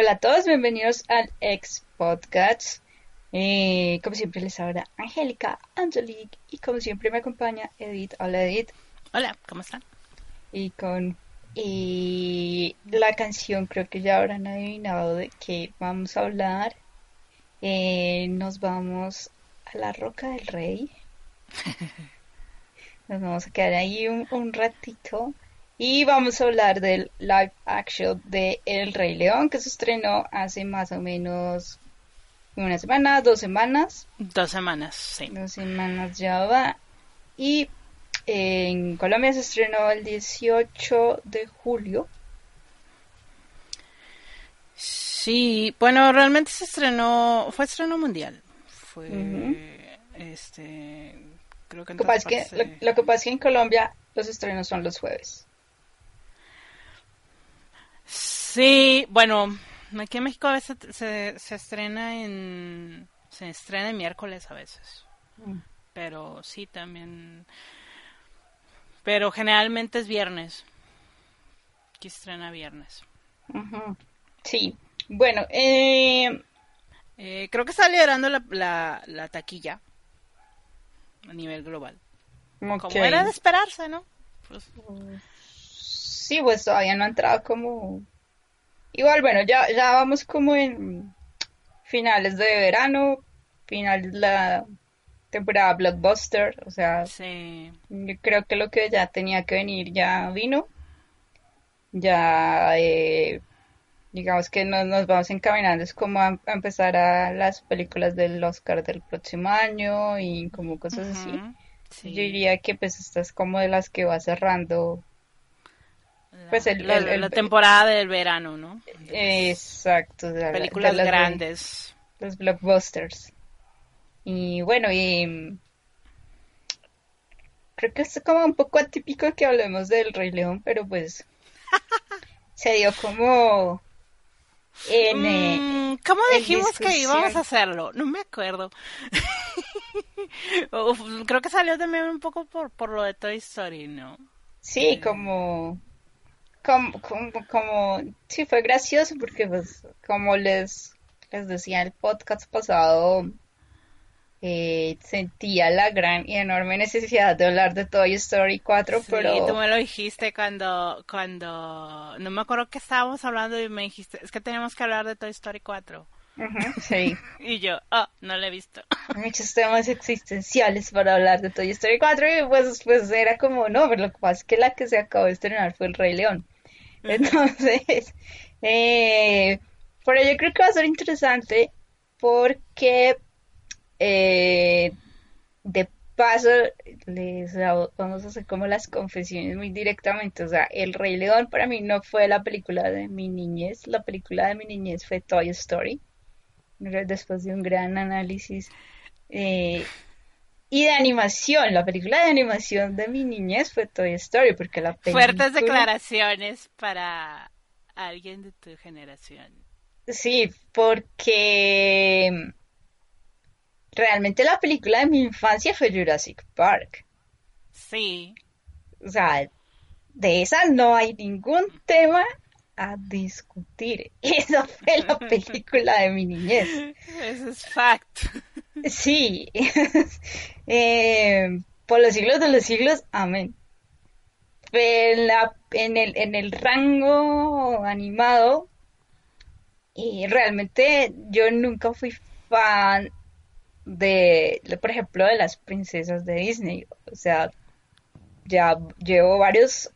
Hola a todos, bienvenidos al Ex Podcast. Eh, como siempre les habla Angélica, Angelique y como siempre me acompaña Edith. Hola Edith. Hola, ¿cómo están? Y con y la canción creo que ya habrán adivinado de qué vamos a hablar. Eh, nos vamos a la Roca del Rey. Nos vamos a quedar ahí un, un ratito y vamos a hablar del live action de El Rey León que se estrenó hace más o menos una semana, dos semanas. Dos semanas, sí. Dos semanas ya va. Y en Colombia se estrenó el 18 de julio. Sí, bueno, realmente se estrenó, fue estreno mundial. Fue, este, creo que, en Lo que, pasa es que, lo, lo que pasa es que en Colombia los estrenos son los jueves. Sí, bueno, aquí en México a veces se, se estrena en, se estrena en miércoles a veces. Mm. Pero sí, también. Pero generalmente es viernes. Aquí estrena viernes. Sí. Bueno, eh, Eh, creo que está liderando la, la, la taquilla a nivel global. ok. Como era de esperarse, ¿no? Pues, Sí, pues todavía no ha entrado como... Igual, bueno, ya, ya vamos como en finales de verano, final de la temporada blockbuster, o sea, sí. yo creo que lo que ya tenía que venir ya vino. Ya, eh, digamos que nos, nos vamos encaminando, es como a, a empezar a las películas del Oscar del próximo año y como cosas así. Sí. Yo diría que pues esta es como de las que va cerrando pues, el- la- el- el- la temporada del verano, ¿no? Exacto, de Películas de las de- grandes. los blockbusters. Y bueno, y mm, creo que es como un poco atípico que hablemos del Rey León, pero pues se dio como en eh, Mm, ¿Cómo en dijimos que íbamos a hacerlo? No me acuerdo. Uf, creo que salió también un poco por, por lo de Toy Story, ¿no? sí, como como, como, como sí fue gracioso porque pues como les les decía en el podcast pasado eh, sentía la gran y enorme necesidad de hablar de Toy Story 4, Sí, pero tú me lo dijiste cuando, cuando, no me acuerdo que estábamos hablando y me dijiste, es que tenemos que hablar de Toy Story 4. Ujú, sí, Y yo, oh, no lo he visto. muchos temas existenciales para hablar de Toy Story 4 y pues, pues era como, no, pero lo que pasa es que la que se acabó de estrenar fue El Rey León. Entonces, eh, pero yo creo que va a ser interesante porque eh, de paso les vamos a hacer como las confesiones muy directamente. O sea, El Rey León para mí no fue la película de mi niñez, la película de mi niñez fue Toy Story. Después de un gran análisis eh, y de animación, la película de animación de mi niñez fue Toy Story, porque la Fuertes película... declaraciones para alguien de tu generación. Sí, porque realmente la película de mi infancia fue Jurassic Park. Sí, O sea, de esa no hay ningún tema a discutir. Esa fue la película de mi niñez. eso es fact. Sí, Eh, por los siglos de los siglos, amén. En, la- en el, en el rango animado, y realmente yo nunca fui fan de, de, por ejemplo, de las princesas de Disney. O sea, ya llevo varios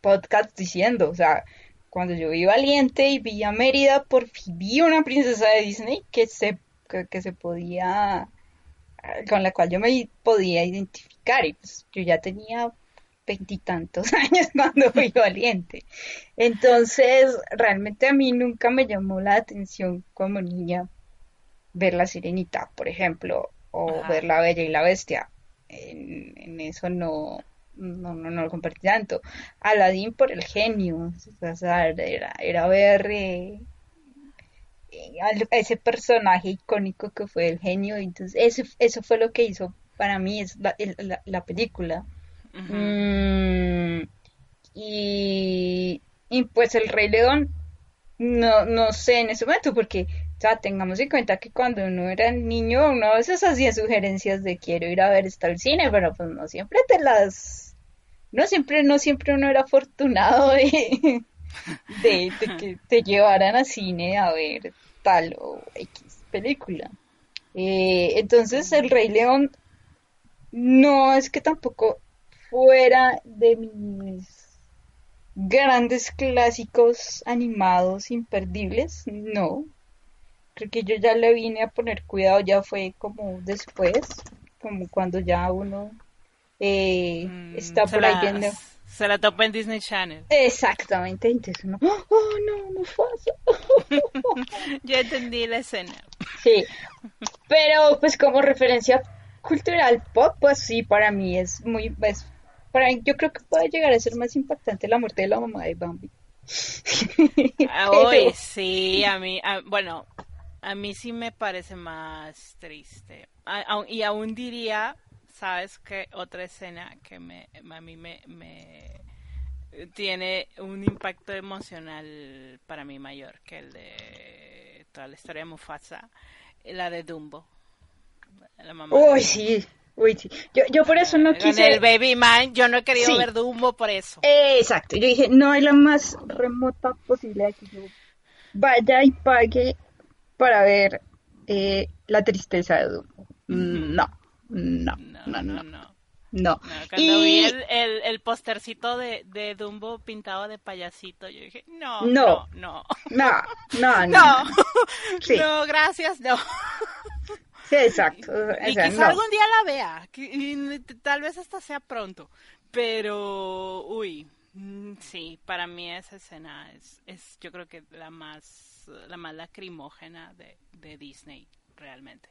podcasts diciendo, o sea, cuando yo vi Valiente y vi a Mérida, por fin vi una princesa de Disney que se, que, que se podía, con la cual yo me podía identificar y pues yo ya tenía veintitantos años cuando fui Valiente. Entonces, realmente a mí nunca me llamó la atención como niña ver la Sirenita, por ejemplo, o Ajá. ver la Bella y la Bestia. En, en eso no, no, no, no lo compartí tanto. Aladdin por el genio, o sea, era, era ver eh, a ese personaje icónico que fue el genio, entonces eso, eso fue lo que hizo para mí es la, la, película. Mm, y, y pues el Rey León, no, no sé en ese momento, porque sea, tengamos en cuenta que cuando uno era niño, uno a veces hacía sugerencias de quiero ir a ver esto al cine, pero pues no siempre te las... No siempre, no siempre uno era afortunado de, de, que te llevaran al cine a ver tal o X película. Eh, entonces el Rey León no es que tampoco fuera de mis grandes clásicos animados imperdibles, no, creo que yo ya le vine a poner cuidado, ya fue como después, como cuando ya uno eh, mm, está por ahí viendo. Se la topa en Disney Channel. Exactamente, entonces uno, oh, oh no, no fácil. ya entendí la escena. Sí, pero pues como referencia cultural pop, pues sí, para mí es muy, pues, para yo creo que puede llegar a ser más impactante la muerte de la mamá de Bambi. Hoy sí, a mí, bueno, a mí sí me parece más triste. y aún diría, ¿sabes qué? Otra escena que me, a mí me, me tiene un impacto emocional para mí mayor que el de toda la historia de Mufasa, la de Dumbo. La mamá Uy, sí. Uy, sí. Yo, yo por eso no quise... el Baby Man, yo no he querido ver Dumbo por eso. exacto. Yo dije, no hay la más remota posibilidad que yo vaya y pague para ver eh, la tristeza de Dumbo. No, no, no, no. no. no. cuando vi el, el, postercito de, de, Dumbo pintado de payasito, yo dije, no, no, no, no, no, no, no, gracias, no. Sí, exacto. Y, quizá algún día la vea, y tal vez hasta sea pronto, pero, uy, mm, sí, para mí esa escena es, es yo creo que la más la más lacrimógena de, de Disney, realmente.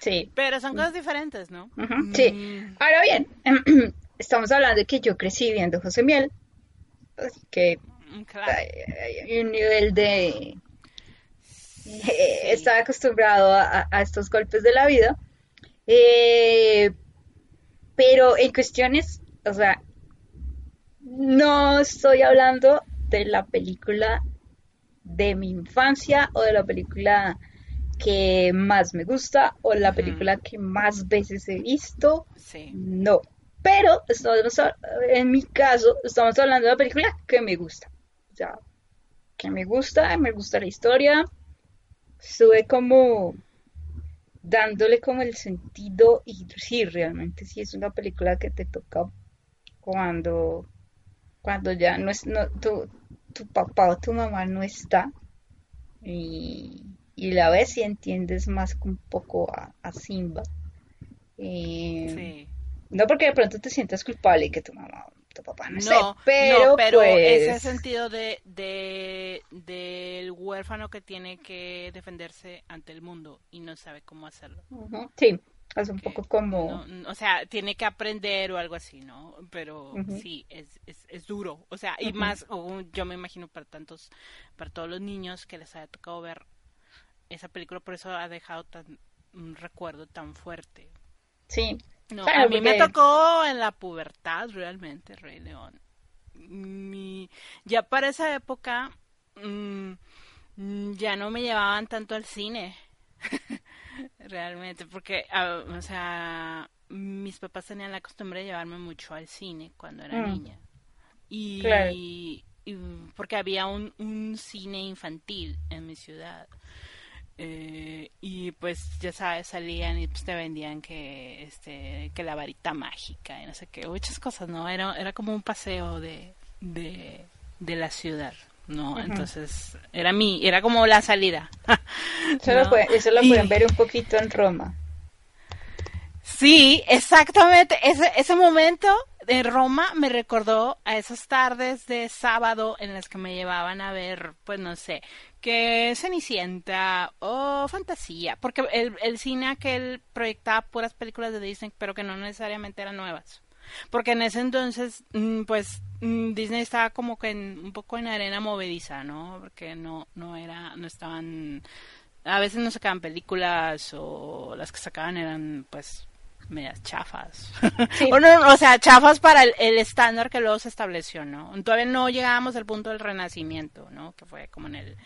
Sí. Pero son cosas diferentes, ¿no? Sí. Mm. Ahora bien, estamos hablando de que yo crecí viendo José Miel, que mm, hay, un nivel de... estaba acostumbrado a, estos golpes de la vida. Eh, pero en cuestiones, o sea, no estoy hablando de la película de mi infancia o de la película que más me gusta o la película que más veces he visto. No. Pero estamos, en mi caso estamos hablando de la película que me gusta. O sea, que me gusta, me gusta la historia. Estuve como dándole como el sentido y sí, realmente sí es una película que te toca cuando cuando ya no es no, tú, tu papá o tu mamá no está y, la ves y entiendes más un poco a, Simba. Eh, no porque de pronto te sientas culpable que tu mamá tu papá no, no pero, pero pues ese sentido de, de del huérfano que tiene que defenderse ante el mundo y no sabe cómo hacerlo. Sí, es un poco como... o sea, tiene que aprender o algo así, ¿no? Pero sí, es, es, es, duro. O sea, y más, yo me imagino para tantos, para todos los niños que les haya tocado ver esa película, por eso ha dejado tan, un recuerdo tan fuerte. Sí. No, a mí me tocó en la pubertad realmente, Rey León. Mi, ya para esa época mm, ya no me llevaban tanto al cine. realmente, porque, ah, o sea, mis papás tenían la costumbre de llevarme mucho al cine cuando era mm. niña. Y, porque había un, un, cine infantil en mi ciudad. Eh, y pues ya sabes salían y pues te vendían que este que la varita mágica y no sé qué muchas cosas no era era como un paseo de de, de la ciudad no entonces era mi era como la salida. Eso, lo, pueden, ver un poquito en Roma. Sí exactamente. Ese ese momento de Roma me recordó a esas tardes de sábado en las que me llevaban a ver pues no sé que Cenicienta o fantasía porque el, el cine aquel proyectaba puras películas de Disney pero que no necesariamente eran nuevas. Porque en ese entonces, mm, pues Disney estaba como que en, un poco en arena movediza, ¿no? Porque no, no era, no estaban, a veces no sacaban películas o las que sacaban eran, pues, medias chafas. o, no, o sea, chafas para el, estándar que luego se estableció, ¿no? Todavía no llegábamos al punto del renacimiento, ¿no? Que fue como en el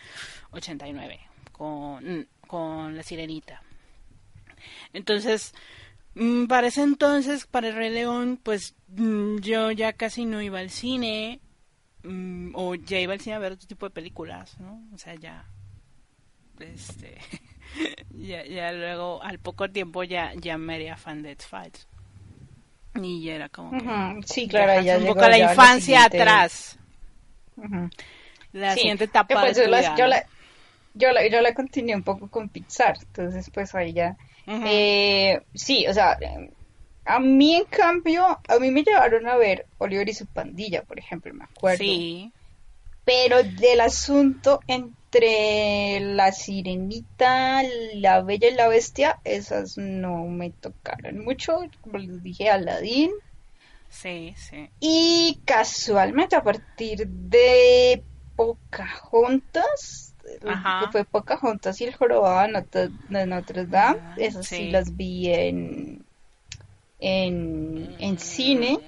89 con, con La Sirenita. Entonces, mm, para ese entonces, para el Rey León, pues mm, yo ya casi no iba al cine, mm, o ya iba al cine a ver otro tipo de películas, ¿no? O sea, ya, este, ya, ya luego, al poco tiempo ya, ya me haría fan de X-Files. Y ya era como que... Sí, claro, ya un poco la infancia atrás. La siguiente etapa pues, de yo, la, yo, la, yo la continué un poco con Pixar, entonces pues ahí ya eh, sí, o sea, a mí en cambio, a mí me llevaron a ver Oliver y su pandilla, por ejemplo, me acuerdo. Sí. Pero del asunto entre la sirenita, la bella y la bestia, esas no me tocaron mucho, como les dije, Aladdin. Sí, sí. Y casualmente a partir de Pocahontas, Ajá. que fue Pocahontas y el jorobado de Notre Dame, ah, esas sí. las vi en, en, en cine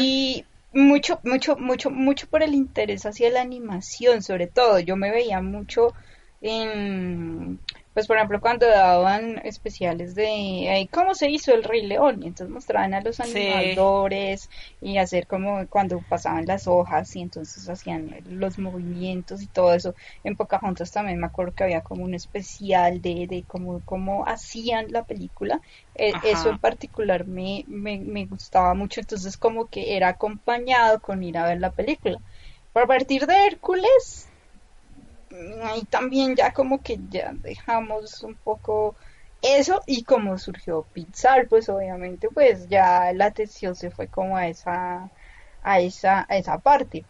y mucho, mucho, mucho, mucho por el interés hacia la animación, sobre todo. Yo me veía mucho en pues por ejemplo cuando daban especiales de cómo se hizo el Rey León y entonces mostraban a los animadores y hacer como cuando pasaban las hojas y entonces hacían los movimientos y todo eso. En Pocahontas también me acuerdo que había como un especial de, de cómo, cómo hacían la película. E, eso en particular me, me, me gustaba mucho entonces como que era acompañado con ir a ver la película. A partir de Hércules ahí también ya como que ya dejamos un poco eso y como surgió Pixar, pues obviamente pues ya la atención se fue como a esa a esa a esa parte.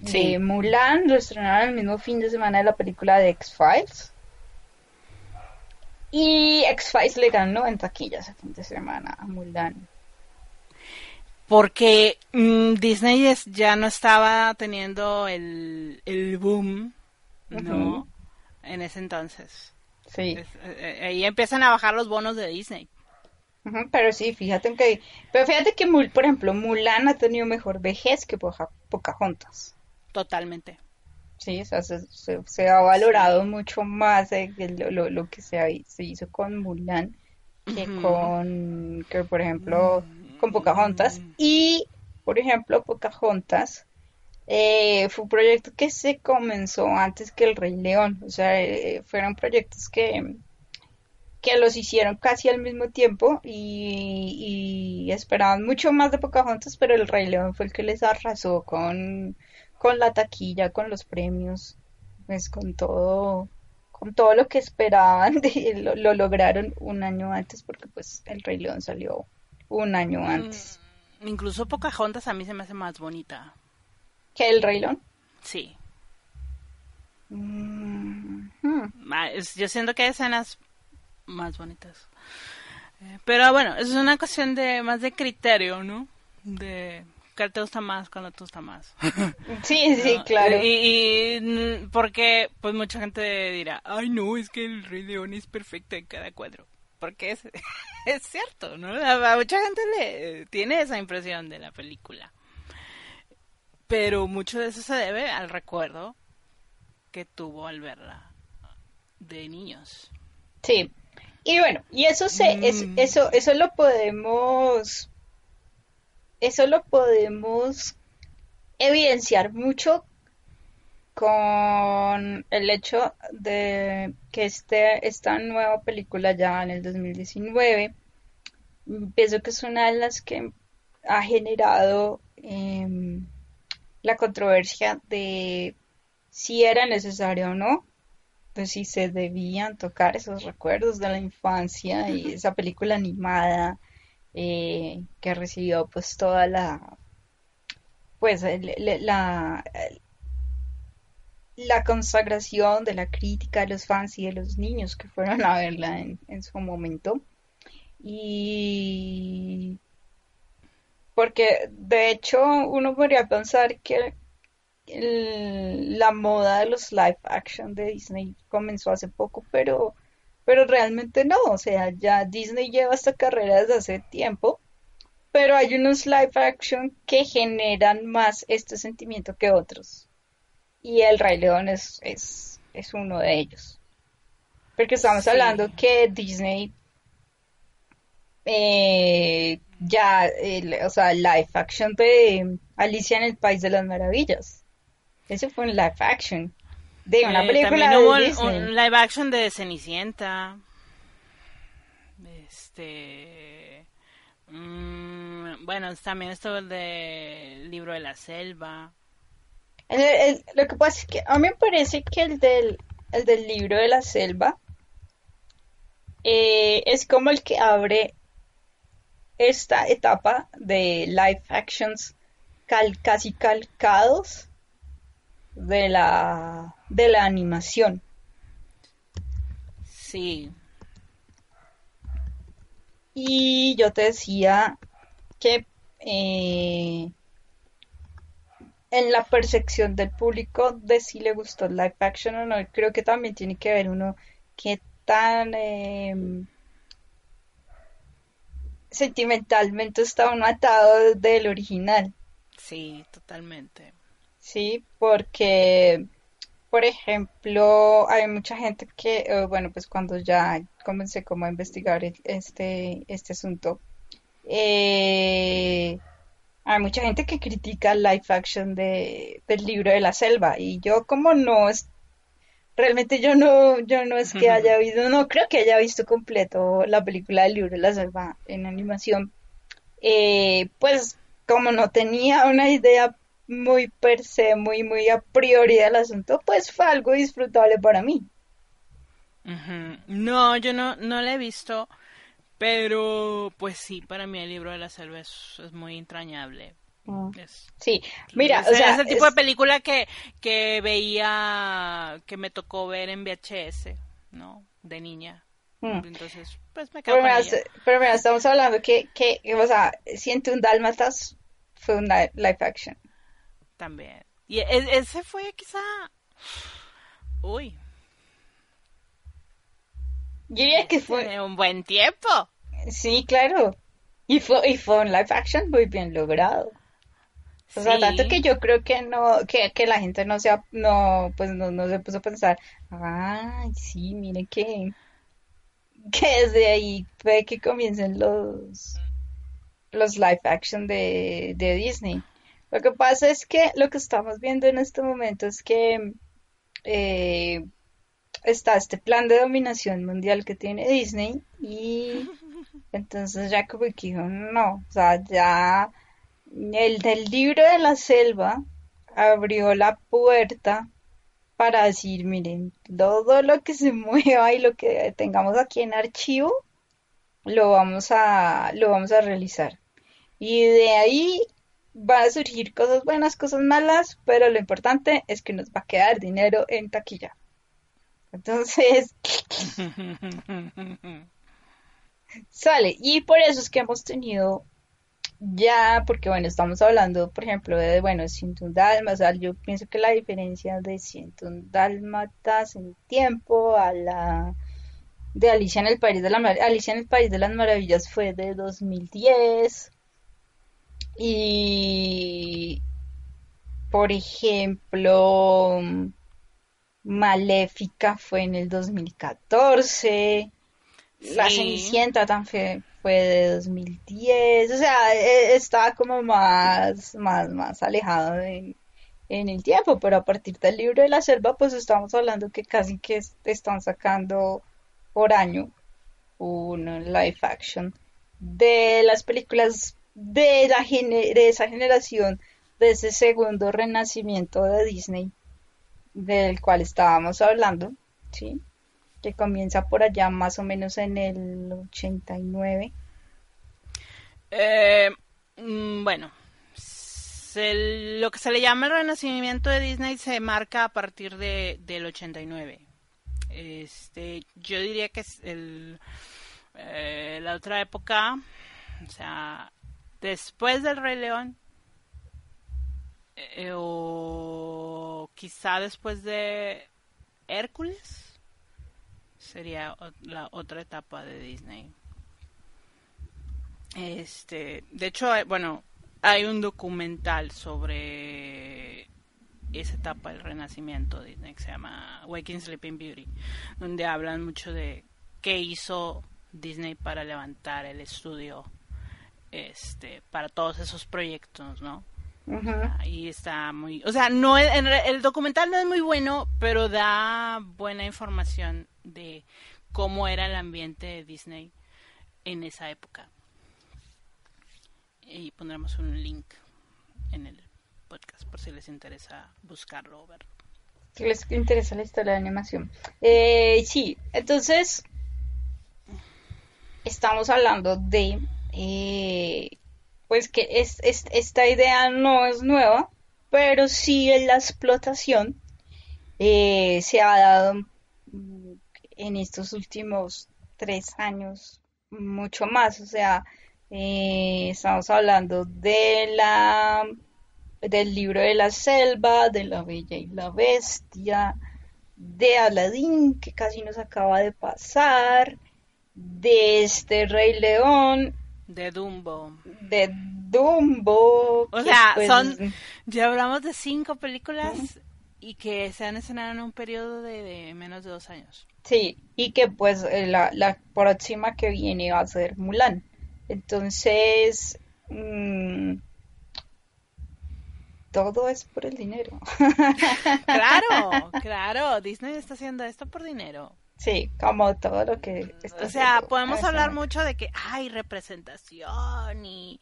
De Mulan lo estrenaron el mismo fin de semana de la película de X-Files. Y X-Files le ganó en taquillas ese fin de semana a Mulan. Porque mm, Disney ya no estaba teniendo el, el boom no, en ese entonces. Sí. Eh, eh, ahí empiezan a bajar los bonos de Disney. pero sí, fíjate que, pero fíjate que, por ejemplo, Mulan ha tenido mejor vejez que Pocahontas. Totalmente. Sí, o sea, se, ha valorado mucho más lo, lo, que se, se, hizo con Mulan que con, que por ejemplo, con Pocahontas. Mm. Y, por ejemplo, Pocahontas eh, fue un proyecto que se comenzó antes que el Rey León, o sea, eh, fueron proyectos que, que los hicieron casi al mismo tiempo y, esperaban mucho más de Pocahontas, pero el Rey León fue el que les arrasó con, con la taquilla, con los premios, pues con todo, con todo lo que esperaban, lo, lo, lograron un año antes porque pues el Rey León salió un año mm, antes. incluso Pocahontas a mí se me hace más bonita. ¿Que el Rey León? Sí. Mm, yo siento que hay escenas más bonitas. Eh, pero bueno, es una cuestión de más de criterio, ¿no? De que te gusta más, cuando te gusta más. Sí, sí, claro. Y, porque pues mucha gente dirá, ay no, es que el Rey León es perfecto en cada cuadro. Porque es, es cierto, ¿no? A mucha gente le tiene esa impresión de la película. Pero mucho de eso se debe al recuerdo que tuvo al verla de niños. Sí. Y bueno, y eso se mm. eso eso lo podemos eso lo podemos evidenciar mucho con el hecho de que este, esta nueva película ya en el 2019 pienso que es una de las que ha generado eh, la controversia de si era necesario o no, pues si se debían tocar esos recuerdos de la infancia y esa película animada eh, que recibió pues toda la pues la, la consagración de la crítica de los fans y de los niños que fueron a verla en, en su momento. Y porque de hecho uno podría pensar que la moda de los live action de Disney comenzó hace poco, pero pero realmente no, o sea, ya Disney lleva esta carrera desde hace tiempo, pero hay unos live action que generan más este sentimiento que otros. Y El Rey León es, es, es uno de ellos. Porque estamos hablando que Disney eh, ya, o sea, live action de Alicia en el País de las Maravillas. Ese fue un live action de una eh, película de hubo Disney. Un, live action de Cenicienta. Este. Mm, bueno, también esto del libro de la selva. lo que pasa es que a mí me parece que el del, el del libro de la selva eh, es como el que abre esta etapa de live actions casi calcados de la, de la animación. Sí. Y yo te decía que eh, en la percepción del público de si le gustó live action o no, creo que también tiene que ver uno que tan em, sentimentalmente está uno atado del original. Sí, totalmente. Sí, porque, por ejemplo, hay mucha gente que, eh, bueno, pues cuando ya comencé como a investigar este, este asunto, eh, hay mucha gente que critica el live action de, del libro de la selva y yo como no es realmente yo no yo no es que haya visto no creo que haya visto completo la película del libro de la selva en animación eh, pues como no tenía una idea muy per se, muy, muy a priori del asunto, pues fue algo disfrutable para mí. No, yo no, no la he visto, pero pues sí, para mí el libro de la selva es, muy entrañable. Mm. sí, mira, o sea, ese tipo de película que, que veía, que me tocó ver en VHS, ¿no? De niña. Mm. Entonces, pues me quedo pero, mira, pero mira, estamos hablando que, que, o sea, Siente un Dálmatas fue un live action también. Y e, ese fue quizá... Uy. Yo diría que fue... un buen tiempo. Sí, claro. Y fue, y fue un live action muy bien logrado. O sea, tanto que yo creo que no, que, que la gente no se, no, pues no, no se puso a pensar, ay, sí, mire que, que desde ahí fue que comiencen los, los live action de, de Disney. Lo que pasa es que lo que estamos viendo en este momento es que eh, está este plan de dominación mundial que tiene Disney y entonces ya como que dijo, no, o sea, ya el del libro de la selva abrió la puerta para decir, miren, todo lo que se mueva y lo que tengamos aquí en archivo, lo vamos a, lo vamos a realizar. Y de ahí va a surgir cosas buenas, cosas malas, pero lo importante es que nos va a quedar dinero en taquilla. Entonces, sale. Y por eso es que hemos tenido ya, porque bueno, estamos hablando, por ejemplo, de, bueno, 101 Dálmatas, yo pienso que la diferencia de 101 Dálmatas en tiempo a la de Alicia en el País de la Alicia en el País de las Maravillas fue de 2010 y, por ejemplo, Maléfica fue en el 2014. La Cenicienta también fue de 2010. O sea, e, estaba como más, más, más alejado en, en el tiempo. Pero a partir del libro de la selva, pues estamos hablando que casi que están sacando por año un live action de las películas de, la de esa generación, de ese segundo renacimiento de Disney, del cual estábamos hablando, ¿sí? Que comienza por allá más o menos en el 89. Eh, mm, bueno, lo que se le llama el renacimiento de Disney se marca a partir de, del 89. Este, yo diría que es el, eh, la otra época, o sea, después del Rey León eh, o quizá después de Hércules sería la otra etapa de Disney. Este, de hecho, bueno, hay un documental sobre esa etapa del renacimiento de Disney que se llama Waking Sleeping Beauty, donde hablan mucho de qué hizo Disney para levantar el estudio este para todos esos proyectos, ¿no? Ahí está muy, o sea, no el documental no es muy bueno, pero da buena información de cómo era el ambiente de Disney en esa época. Y pondremos un link en el podcast por si les interesa buscarlo o verlo. Si les interesa la historia de animación. Eh, sí, entonces estamos hablando de eh, pues que es, esta idea no es nueva, pero sí en la explotación eh, se ha dado en estos últimos tres años mucho más. O sea, eh, estamos hablando de la del libro de la selva, de la bella y la bestia, de Aladín, que casi nos acaba de pasar, de este Rey León, de Dumbo. De Dumbo. O sea, pues, son, ya hablamos de cinco películas y que se han estrenado en un periodo de, menos de dos años. Sí, y que pues eh, la, la próxima que viene va a ser Mulan. Entonces, mm, todo es por el dinero. claro, claro, Disney está haciendo esto por dinero. Sí, como todo lo que... o sea, podemos hablar mucho de que hay representación y,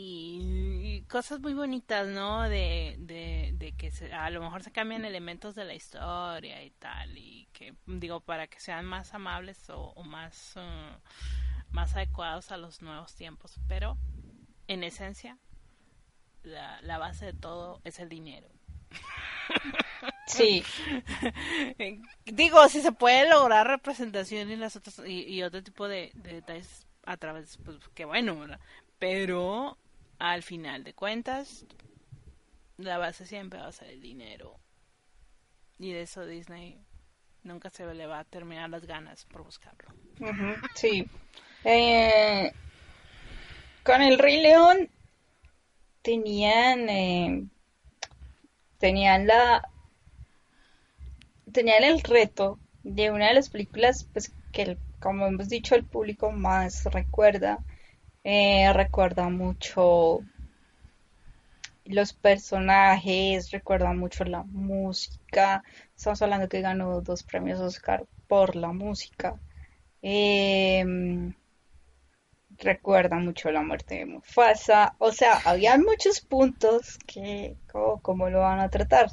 y, cosas muy bonitas, ¿no? De, de, que a lo mejor se cambian elementos de la historia y tal, y que, digo, para que sean más amables o, más, uh, más adecuados a los nuevos tiempos, pero en esencia, la, la base de todo es el dinero. Sí. Digo, si se puede lograr representación y las otras y, otro tipo de, detalles a través, pues qué bueno, Pero al final de cuentas, la base siempre va a ser el dinero. Y de eso Disney nunca se le va a terminar las ganas por buscarlo. sí. Eh, con el Rey León tenían eh, tenían la tenían el reto de una de las películas pues que como hemos dicho el público más recuerda eh, recuerda mucho los personajes recuerda mucho la música. Estamos hablando que ganó dos premios Oscar por la música. Em, recuerda mucho la muerte de Mufasa. O sea había muchos puntos que cómo lo van a tratar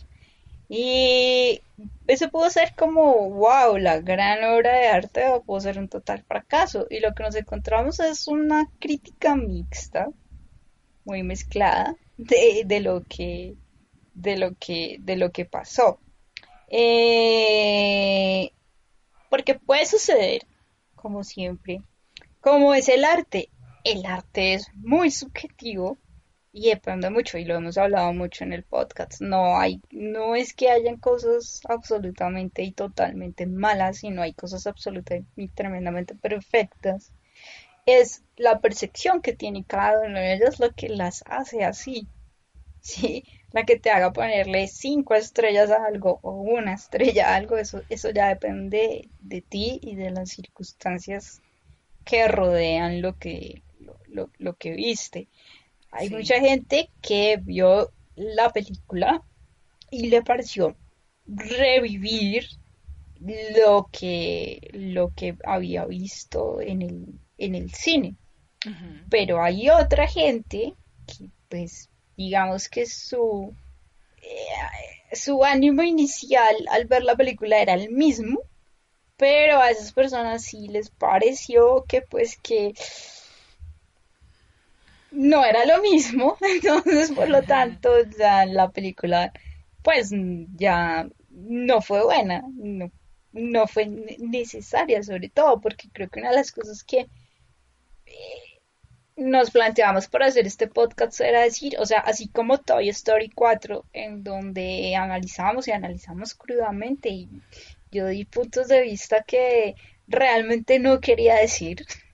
y eso pudo ser como, wow, la gran obra de arte o pudo ser un total fracaso. Y lo que nos encontramos es una crítica mixta, muy mezclada, de, de lo que de lo que de lo que pasó. Eh, porque puede suceder, como siempre, como es el arte. El arte es muy subjetivo y depende mucho y lo hemos hablado mucho en el podcast. No hay, no es que hayan cosas absolutamente y totalmente malas, sino hay cosas absolutamente y tremendamente perfectas. Es la percepción que tiene cada una de ellas lo que las hace así. Sí, la que te haga ponerle cinco estrellas a algo o una estrella a algo, eso, eso ya depende de ti y de las circunstancias que rodean lo que, lo, lo que viste. Hay mucha gente que vio la película y le pareció revivir lo que, lo que había visto en el, en el cine. Pero hay otra gente que, pues, digamos que su, eh, su ánimo inicial al ver la película era el mismo, pero a esas personas sí les pareció que, pues, que no era lo mismo, entonces por lo tanto ya la película pues ya no fue buena, no, no fue necesaria sobre todo porque creo que una de las cosas que eh, nos planteamos para hacer este podcast era decir, o sea, así como Toy Story 4 en donde analizamos y analizamos crudamente y, yo di puntos de vista que realmente no quería decir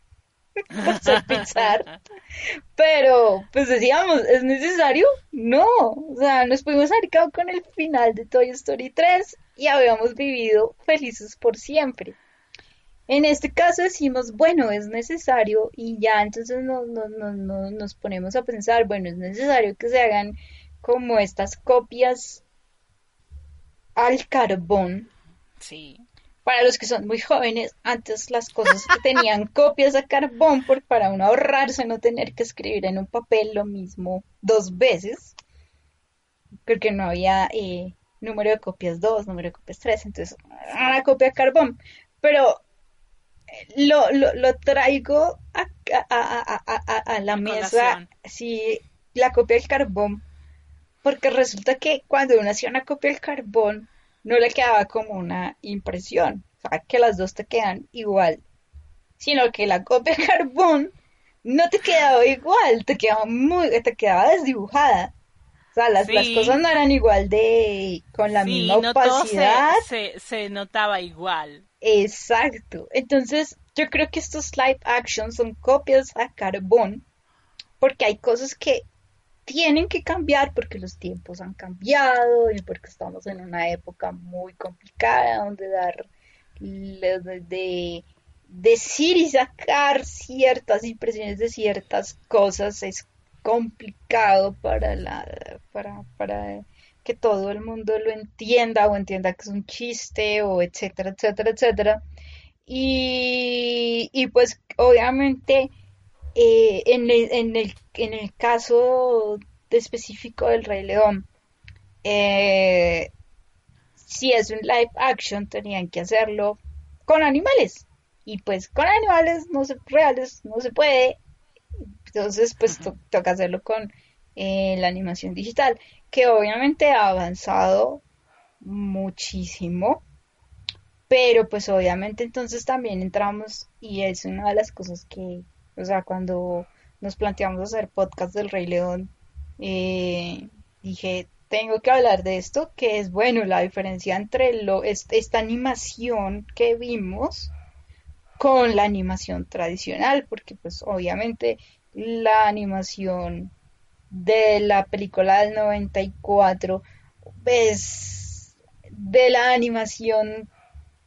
por. Pero, pues decíamos, ¿es necesario? No. O sea, nos pudimos haber con el final de Toy Story 3 y habíamos vivido felices por siempre. En este caso decimos, bueno, es necesario y ya entonces no, no, nos ponemos a pensar, bueno, es necesario que se hagan como estas copias al carbón. Sí. Para los que son muy jóvenes, antes las cosas tenían copias a carbón por, para uno ahorrarse no tener que escribir en un papel lo mismo dos veces, porque no había eh, número de copias 2, número de copias 3, entonces una copia a carbón. Pero eh, lo, lo, lo traigo a, a, a, la mesa, sí, la copia del carbón, porque resulta que cuando uno hacía una copia del carbón, no le quedaba como una impresión, o sea, que las dos te quedan igual, sino que la copia de carbón no te quedaba igual, te quedaba muy, te quedaba desdibujada. O sea, las, las cosas no eran igual de, con la misma opacidad. se, se, notaba igual. Exacto. Entonces, yo creo que estos live action son copias a carbón, porque hay cosas que tienen que cambiar porque los tiempos han cambiado y porque estamos en una época muy complicada donde dar de, decir y sacar ciertas impresiones de ciertas cosas es complicado para la para, para que todo el mundo lo entienda o entienda que es un chiste o etcétera etcétera etcétera. Y, y pues obviamente eh, en, el, en, el, en el caso específico del Rey León, eh, si es un live action, tenían que hacerlo con animales. Y pues con animales no se, reales no se puede. Entonces, pues toca hacerlo con eh, la animación digital, que obviamente ha avanzado muchísimo. Pero pues obviamente entonces también entramos y es una de las cosas que o sea, cuando nos planteamos hacer podcast del Rey León, eh, dije, tengo que hablar de esto, que es bueno, la diferencia entre lo, esta animación que vimos con la animación tradicional, porque pues obviamente la animación de la película del 94 es de la animación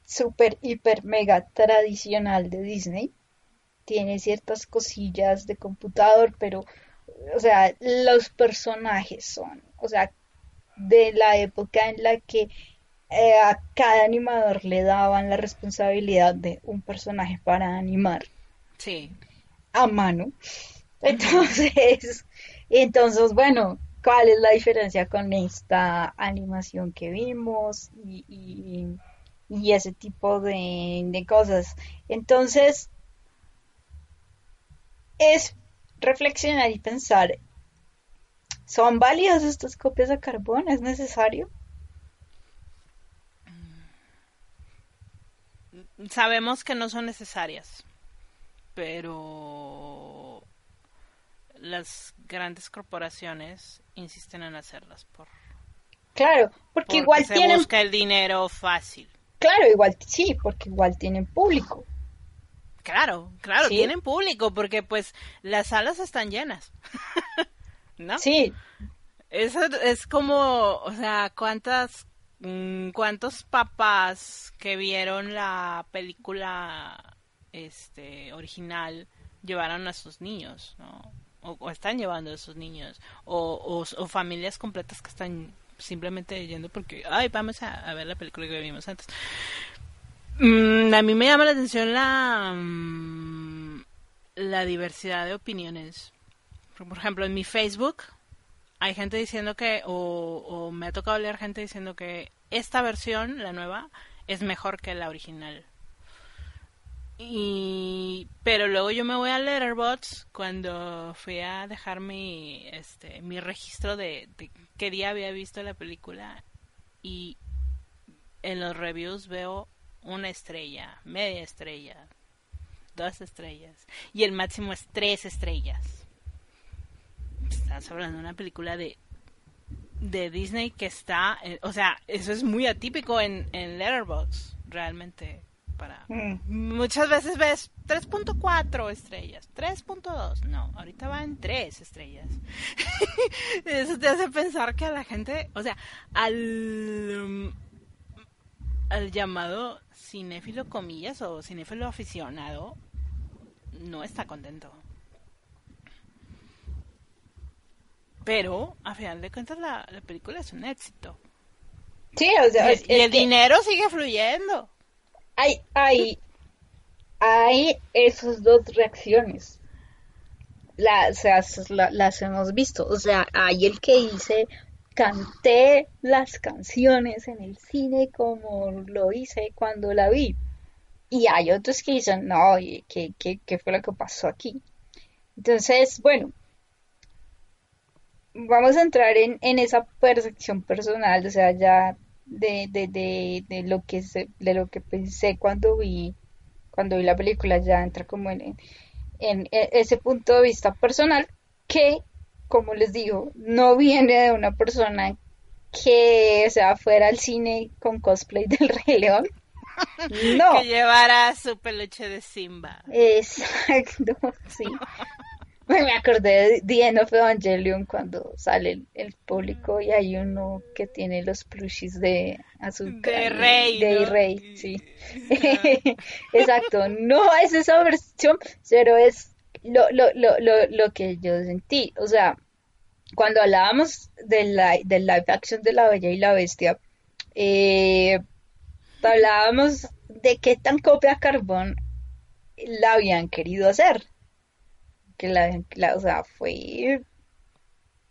super, hiper, mega tradicional de Disney tiene ciertas cosillas de computador, pero, o sea, los personajes son, o sea, de la época en la que eh, a cada animador le daban la responsabilidad de un personaje para animar. Sí. A mano. Entonces, entonces, bueno, ¿cuál es la diferencia con esta animación que vimos y, y, ese tipo de, de cosas? Entonces, es reflexionar y pensar, ¿son válidas estas copias de carbón? ¿Es necesario? Sabemos que no son necesarias, pero las grandes corporaciones insisten en hacerlas por claro porque, igual se tienen busca el dinero fácil claro igual sí porque igual tienen público Claro, claro, tienen público porque pues las salas están llenas. ¿No? Sí. Eso es como, o sea, cuántas mm, cuántos papás que vieron la película este original llevaron a sus niños, ¿no? O, están llevando a sus niños o, o, familias completas que están simplemente yendo porque ay vamos a, a ver la película que vimos antes Mm, a mí me llama la atención la, mm, la diversidad de opiniones. Por ejemplo, en mi Facebook hay gente diciendo que, o, o me ha tocado leer gente diciendo que esta versión, la nueva, es mejor que la original. Y pero luego yo me voy a Letterboxd cuando fui a dejar mi este mi registro de, de qué día había visto la película y en los reviews veo una estrella, media estrella, dos estrellas y el máximo es tres estrellas. Estás hablando de una película de de Disney que está, eh, o sea, eso es muy atípico en, en Letterboxd. realmente para mm. muchas veces ves 3.4 estrellas, 3.2, no, ahorita va en 3 estrellas. Eso te hace pensar que a la gente, o sea, al al llamado cinéfilo comillas o cinéfilo aficionado no está contento. Pero, a final de cuentas, la, película es un éxito. Sí, o sea, y, el dinero sigue fluyendo. Hay, hay, hay esas dos reacciones. Las, las hemos visto. O sea, hay el que dice, canté las canciones en el cine como lo hice cuando la vi. Y hay otros que dicen, no, ¿qué, qué, qué fue lo que pasó aquí? Entonces, bueno, vamos a entrar en, en esa percepción personal, o sea, ya de, de, de, de lo que de lo que pensé cuando vi cuando vi la película ya entra como en, en, ese punto de vista personal que como les digo no viene de una persona que sea fuera al cine con cosplay del Rey León no que llevara su peluche de Simba exacto sí me acordé de The End of Evangelion cuando sale el, público y hay uno que tiene los plushies de azúcar. De Rey. De Rey, sí. Exacto, no es esa versión, pero es lo, lo, lo, lo, lo que yo sentí. O sea, cuando hablábamos del, live action de La Bella y la Bestia, eh, hablábamos de qué tan copia carbón la habían querido hacer que la, o sea, fue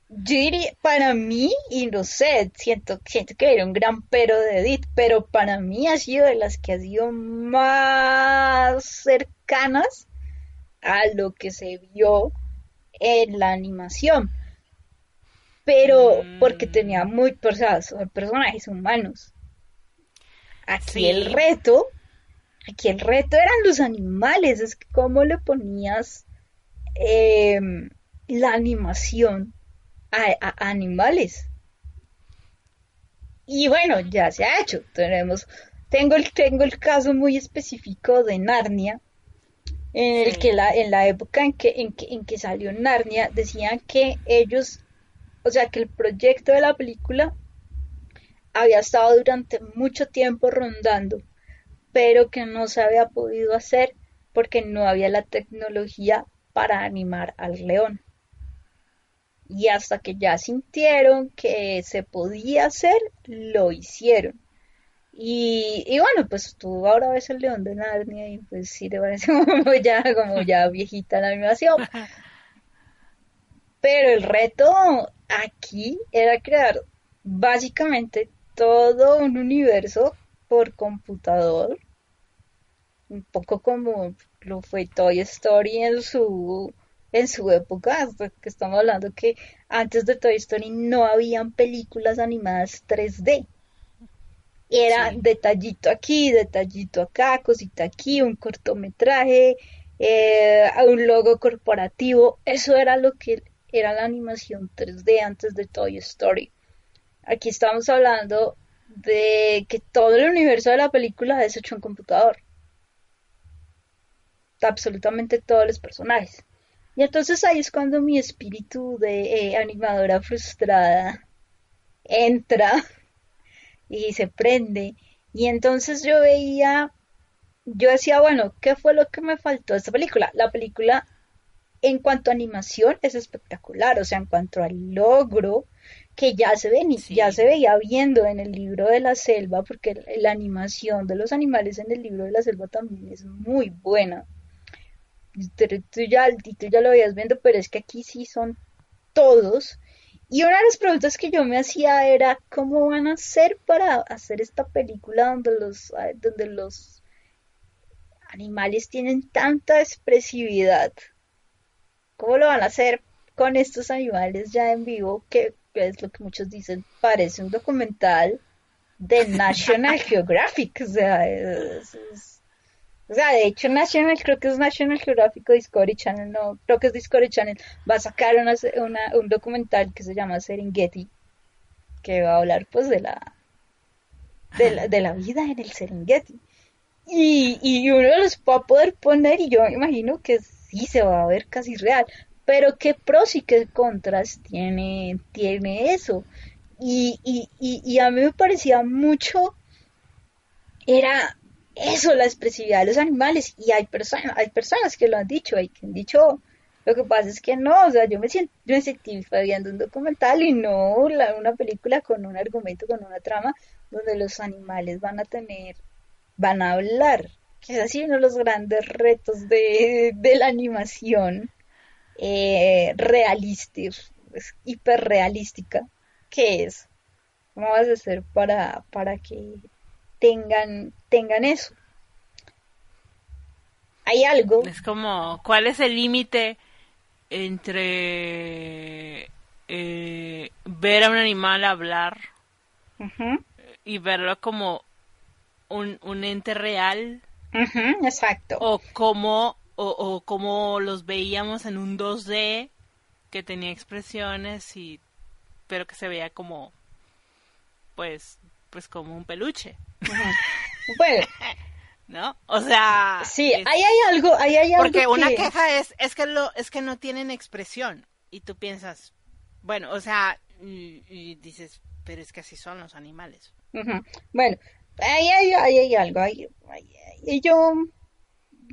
diría, para mí, y no sé, siento, siento que era un gran pero de Edith, pero para mí ha sido de las que ha sido más cercanas a lo que se vio en la animación. Pero porque tenía muy, o personajes humanos. Aquí el reto, aquí el reto eran los animales, es que cómo le ponías Em, la animación a, animales. Y bueno, ya se ha hecho. Tenemos, tengo el, tengo el caso muy específico de Narnia, en el que la, en la época en que, en que, en que salió Narnia, decían que ellos, o sea, que el proyecto de la película había estado durante mucho tiempo rondando, pero que no se había podido hacer porque no había la tecnología para animar al león. Y hasta que ya sintieron que se podía hacer, lo hicieron. Y, bueno, pues tú ahora ves el león de Narnia y pues sí te parece como ya, como ya viejita la animación. Pero el reto aquí era crear básicamente todo un universo por computador. Un poco como lo fue Toy Story en su en su época, que estamos hablando que antes de Toy Story no habían películas animadas 3D. Era detallito aquí, detallito acá, cosita aquí, un cortometraje, eh, un logo corporativo. Eso era lo que era la animación 3D antes de Toy Story. Aquí estamos hablando de que todo el universo de la película es hecho en computador absolutamente todos los personajes. Y entonces ahí es cuando mi espíritu de eh, animadora frustrada entra y se prende. Y entonces yo veía, yo decía, bueno, ¿qué fue lo que me faltó de esta película? La película en cuanto a animación es espectacular, o sea, en cuanto al logro que ya se ven, ya se veía viendo en el libro de la selva, porque la animación de los animales en el libro de la selva también es muy buena tú ya, tú ya lo veías viendo, pero es que aquí sí son todos. Y una de las preguntas que yo me hacía era, ¿cómo van a hacer para hacer esta película donde los, donde los animales tienen tanta expresividad? ¿Cómo lo van a hacer con estos animales ya en vivo? Que, es lo que muchos dicen, parece un documental de National Geographic. O sea, es o sea, de hecho National, creo que es National Geographic o Discovery Channel, no, creo que es Discovery Channel, va a sacar una, un documental que se llama Serengeti, que va a hablar pues de la, de la, de la vida en el Serengeti. y, y uno los va a poder poner y yo me imagino que sí se va a ver casi real. Pero qué pros y qué contras tiene, tiene eso. Y, y, y, y a mí me parecía mucho, era eso, la expresividad de los animales. Y hay personas, hay personas que lo han dicho, hay que dicho, lo que pasa es que no, o sea, yo me siento, yo me sentí viendo un documental y no una película con un argumento, con una trama, donde los animales van a tener, van a hablar. Que es así uno de los grandes retos de, de la animación eh, realística, hiperrealística, que es. ¿Cómo vas a hacer para, para que tengan, tengan eso? Hay algo. Es como, ¿cuál es el límite entre eh, ver a un animal hablar y verlo como un, un ente real? Exacto. O como o, o como los veíamos en un 2D que tenía expresiones y pero que se veía como pues pues como un peluche. bueno, ¿no? O sea, sí, ahí hay algo, ahí hay algo Porque una queja es es que lo es que no tienen expresión y tú piensas, bueno, o sea, y, dices, pero es que así son los animales. Bueno, hay, hay algo, ahí, y yo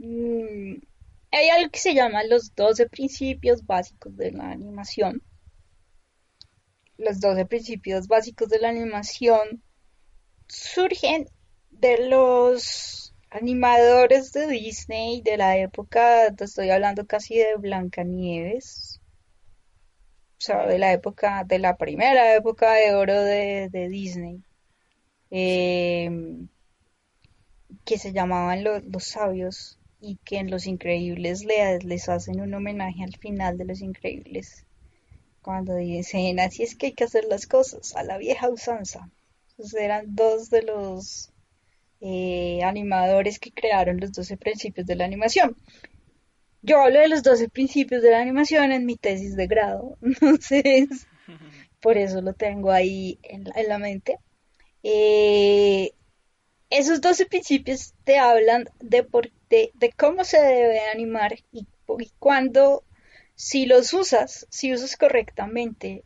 mm, hay algo que se llama los 12 principios básicos de la animación. Los 12 principios básicos de la animación surgen de los animadores de Disney de la época, te estoy hablando casi de Blancanieves, o sea, de la época, de la primera época de oro de, Disney, em, que se llamaban los sabios y que en Los Increíbles les hacen un homenaje al final de Los Increíbles, cuando dicen, así es que hay que hacer las cosas, a la vieja usanza. Entonces eran dos de los eh, animadores que crearon los 12 principios de la animación. Yo hablo de los 12 principios de la animación en mi tesis de grado, entonces por eso lo tengo ahí en la, mente. Eh, esos 12 principios te hablan de por de, cómo se debe animar y, cuando, si los usas, si usas correctamente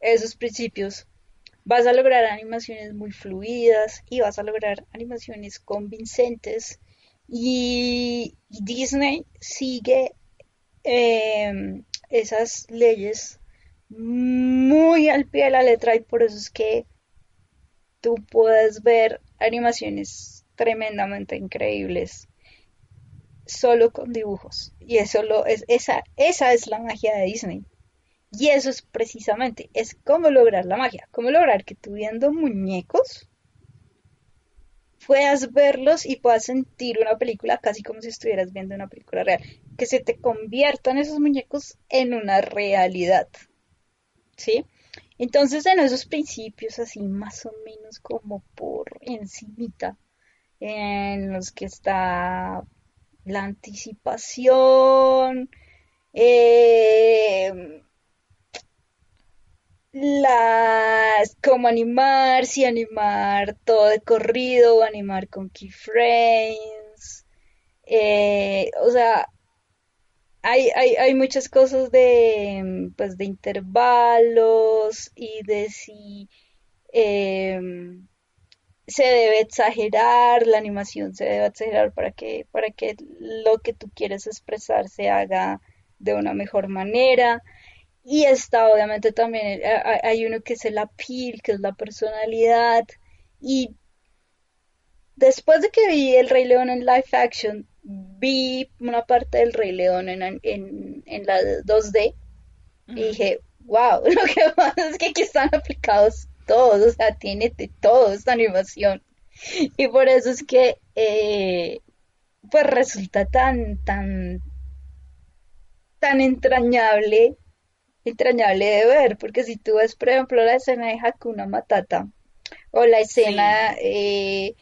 esos principios, vas a lograr animaciones muy fluidas y vas a lograr animaciones convincentes. Y, Disney sigue em, esas leyes muy al pie de la letra y por eso es que tú puedes ver animaciones tremendamente increíbles solo con dibujos. Y eso lo es, esa, esa es la magia de Disney. Y eso es precisamente, es cómo lograr la magia, cómo lograr que tú viendo muñecos puedas verlos y puedas sentir una película casi como si estuvieras viendo una película real, que se te conviertan esos muñecos en una realidad. ¿Sí? Entonces, en esos principios así más o menos como por encimita en los que está la anticipación, eh, las cómo animar, si animar todo de corrido animar con keyframes. Eh, o sea, hay, hay, hay, muchas cosas de pues de intervalos y de si eh, se debe exagerar, la animación se debe exagerar para que, para que lo que tú quieres expresar se haga de una mejor manera. Y está obviamente también, eh, hay uno que es el appeal, que es la personalidad. Y después de que vi El Rey León en live action, vi una parte del Rey León en, en, en la 2D y dije, wow, lo que pasa es que aquí están aplicados todos, o sea, tiene de todo esta animación. Y por eso es que, eh, pues resulta tan, tan, tan entrañable, entrañable de ver, porque si tú ves, por ejemplo, la escena de Hakuna Matata, o la escena, eh,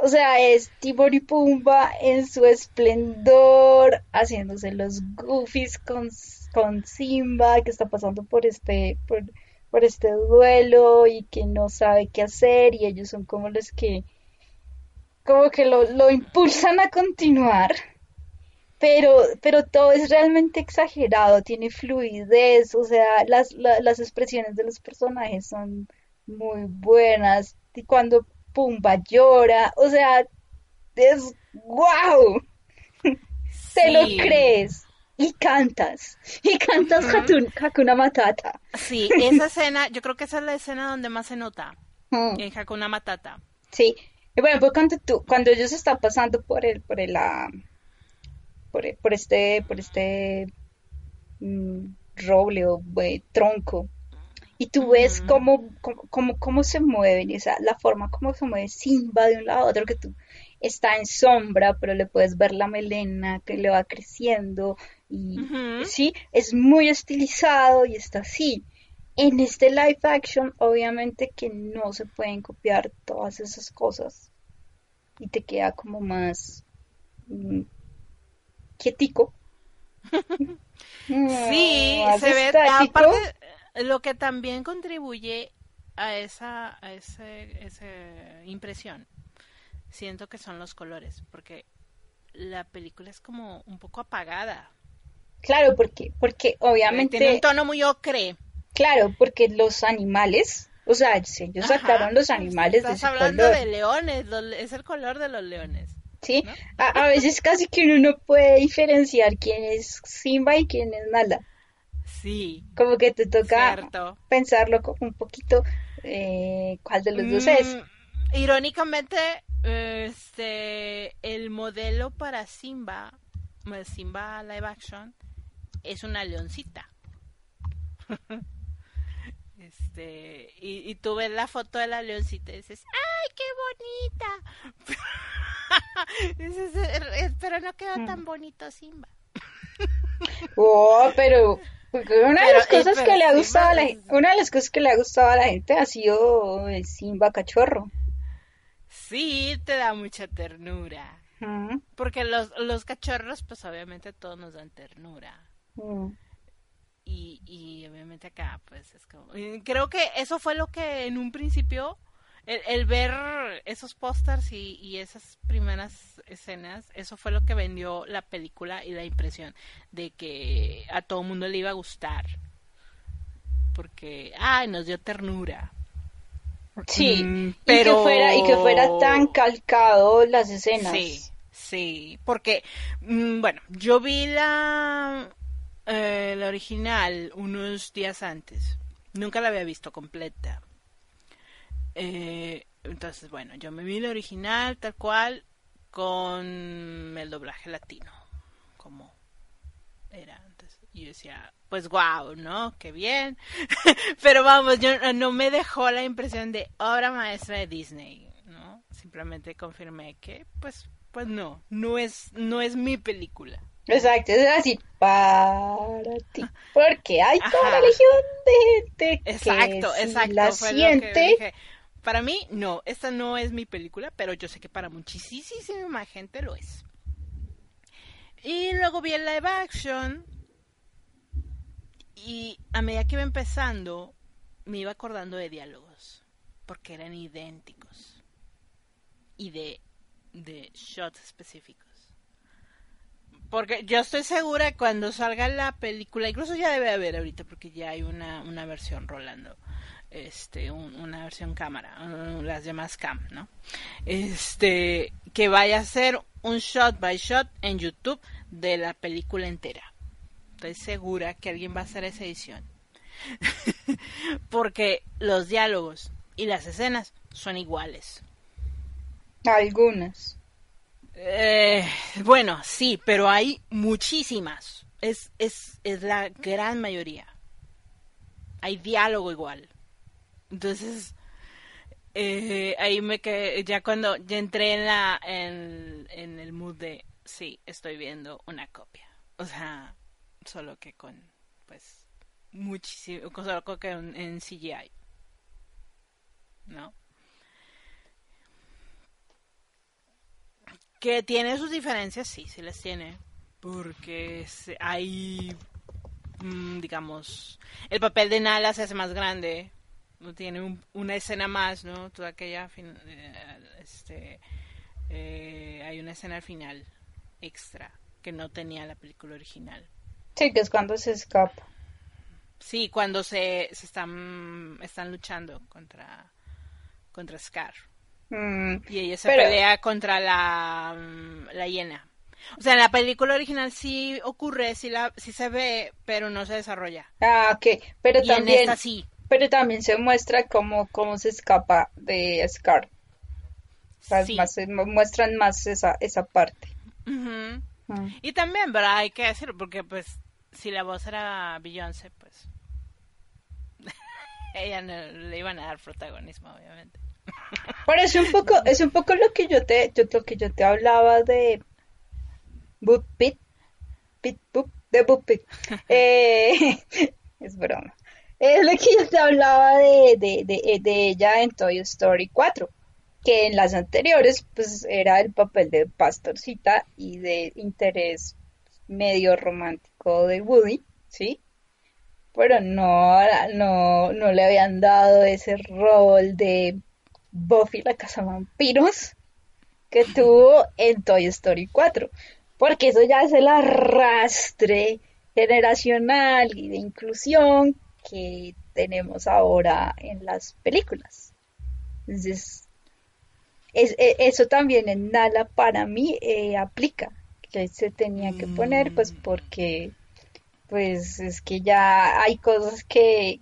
o sea, es Timor y Pumba en su esplendor, haciéndose los goofies con, con Simba, que está pasando por este, por, por este duelo y que no sabe qué hacer y ellos son como los que como que lo, lo impulsan a continuar, pero, pero todo es realmente exagerado, tiene fluidez, o sea, las, las expresiones de los personajes son muy buenas, y cuando Pumba llora, o sea, es wow, te lo crees. Y cantas, y cantas Hakuna Matata. Sí, esa escena, yo creo que esa es la escena donde más se nota, en Hakuna Matata. Sí, y bueno, pues cuando tú, cuando ellos están pasando por el, por el, ah, por, por, este, por este mm, roble o tronco, y tú ves cómo, cómo, cómo, se mueven, o sea, la forma como se mueve Simba de un lado a otro, que tú está en sombra, pero le puedes ver la melena que le va creciendo, y sí, es muy estilizado y está así. En este live action, obviamente que no se pueden copiar todas esas cosas y te queda como más mm, quietico. sí, se ve. Aparte, lo que también contribuye a esa, a ese, esa impresión, siento que son los colores, porque la película es como un poco apagada. Claro, porque, porque obviamente. Tiene un tono muy ocre. Claro, porque los animales, o sea, ellos sacaron los animales de ese hablando de leones, es el color de los leones. Sí, a, veces casi que uno no puede diferenciar quién es Simba y quién es Nala. Sí. Como que te toca pensarlo como un poquito eh, cuál de los dos es. Mm, irónicamente, este, el modelo para Simba, Simba live action, es una leoncita. Este, y, tú ves la foto de la leoncita y dices, ¡ay, qué bonita! pero no quedó tan mm. bonito Simba. oh, pero una de las cosas que le ha gustado a la una de las cosas que le ha gustado a la gente ha sido el Simba cachorro. Sí, te da mucha ternura. Porque los, los cachorros, pues obviamente todos nos dan ternura. Y, y obviamente acá, pues es como... Creo que eso fue lo que en un principio, el, ver esos pósters y, y esas primeras escenas, eso fue lo que vendió la película y la impresión de que a todo mundo le iba a gustar. Porque, ay, nos dio ternura. Sí, pero... Mm, y, que fuera, y que fuera tan calcado las escenas. Sí, sí, porque, mm, bueno, yo vi la eh, la original unos días antes. Nunca la había visto completa. Eh, entonces, bueno, yo me vi la original tal cual con el doblaje latino, como era antes. Y yo decía, pues wow, ¿no? Qué bien. Pero vamos, yo no me dejó la impresión de obra maestra de Disney, ¿no? Simplemente confirmé que, pues, pues no, no es, no es mi película. Exacto, es así, para ti. Porque hay toda la legión de gente exacto, que exacto, la siente. Para mí, no, esta no es mi película, pero yo sé que para muchísima gente lo es. Y luego vi el live action. Y a medida que iba empezando, me iba acordando de diálogos. Porque eran idénticos. Y de, de shots específicos. Porque yo estoy segura cuando salga la película, incluso ya debe haber ahorita, porque ya hay una, una versión rolando, este, una versión cámara, las demás cam, ¿no? Este, que vaya a ser un shot by shot en YouTube de la película entera. Estoy segura que alguien va a hacer esa edición. porque los diálogos y las escenas son iguales. Algunas. Eh, bueno, sí, pero hay muchísimas. Es, es, es la gran mayoría. Hay diálogo igual. Entonces, eh, ahí me quedé, ya cuando ya entré en, la, en, en el mood de, sí, estoy viendo una copia. O sea, solo que con, pues, muchísimo, solo que en CGI. ¿No? Que tiene sus diferencias, sí, sí las tiene. Porque hay, mm, digamos, el papel de Nala se hace más grande. No tiene una escena más, ¿no? Toda aquella, eh, este, eh, hay una escena al final extra que no tenía la película original. Sí, que es cuando se escapa. Sí, cuando se, se están, están luchando contra, contra Scar. Mm, y ella se pelea contra la, mm, la hiena. O sea, en la película original sí ocurre, sí, la, sí se ve, pero no se desarrolla. Ah, ok. Pero y también, en esta sí. Pero también se muestra cómo, cómo se escapa de Scar. O sea, Sí. más- muestran más esa, esa parte. Mm. Y también, ¿verdad? Hay que decirlo, porque pues si la voz era Beyoncé, pues ella no le iban a dar protagonismo, obviamente. Pero es un poco, es un poco lo que yo te, yo, lo que yo te hablaba de Boop Pit, Pit Boop, de Boop Pit. Eh, es broma. Es lo que yo te hablaba de, de, de, de ella en Toy Story 4, que en las anteriores pues era el papel de pastorcita y de interés medio romántico de Woody, ¿sí? Pero no, no, no le habían dado ese rol de Buffy la Cazavampiros que tuvo en Toy Story 4. Porque eso ya es el arrastre generacional y de inclusión que tenemos ahora en las películas. Entonces, es- e- eso también en Nala para mí eh, aplica, que se tenía que poner, pues porque pues es que ya hay cosas que,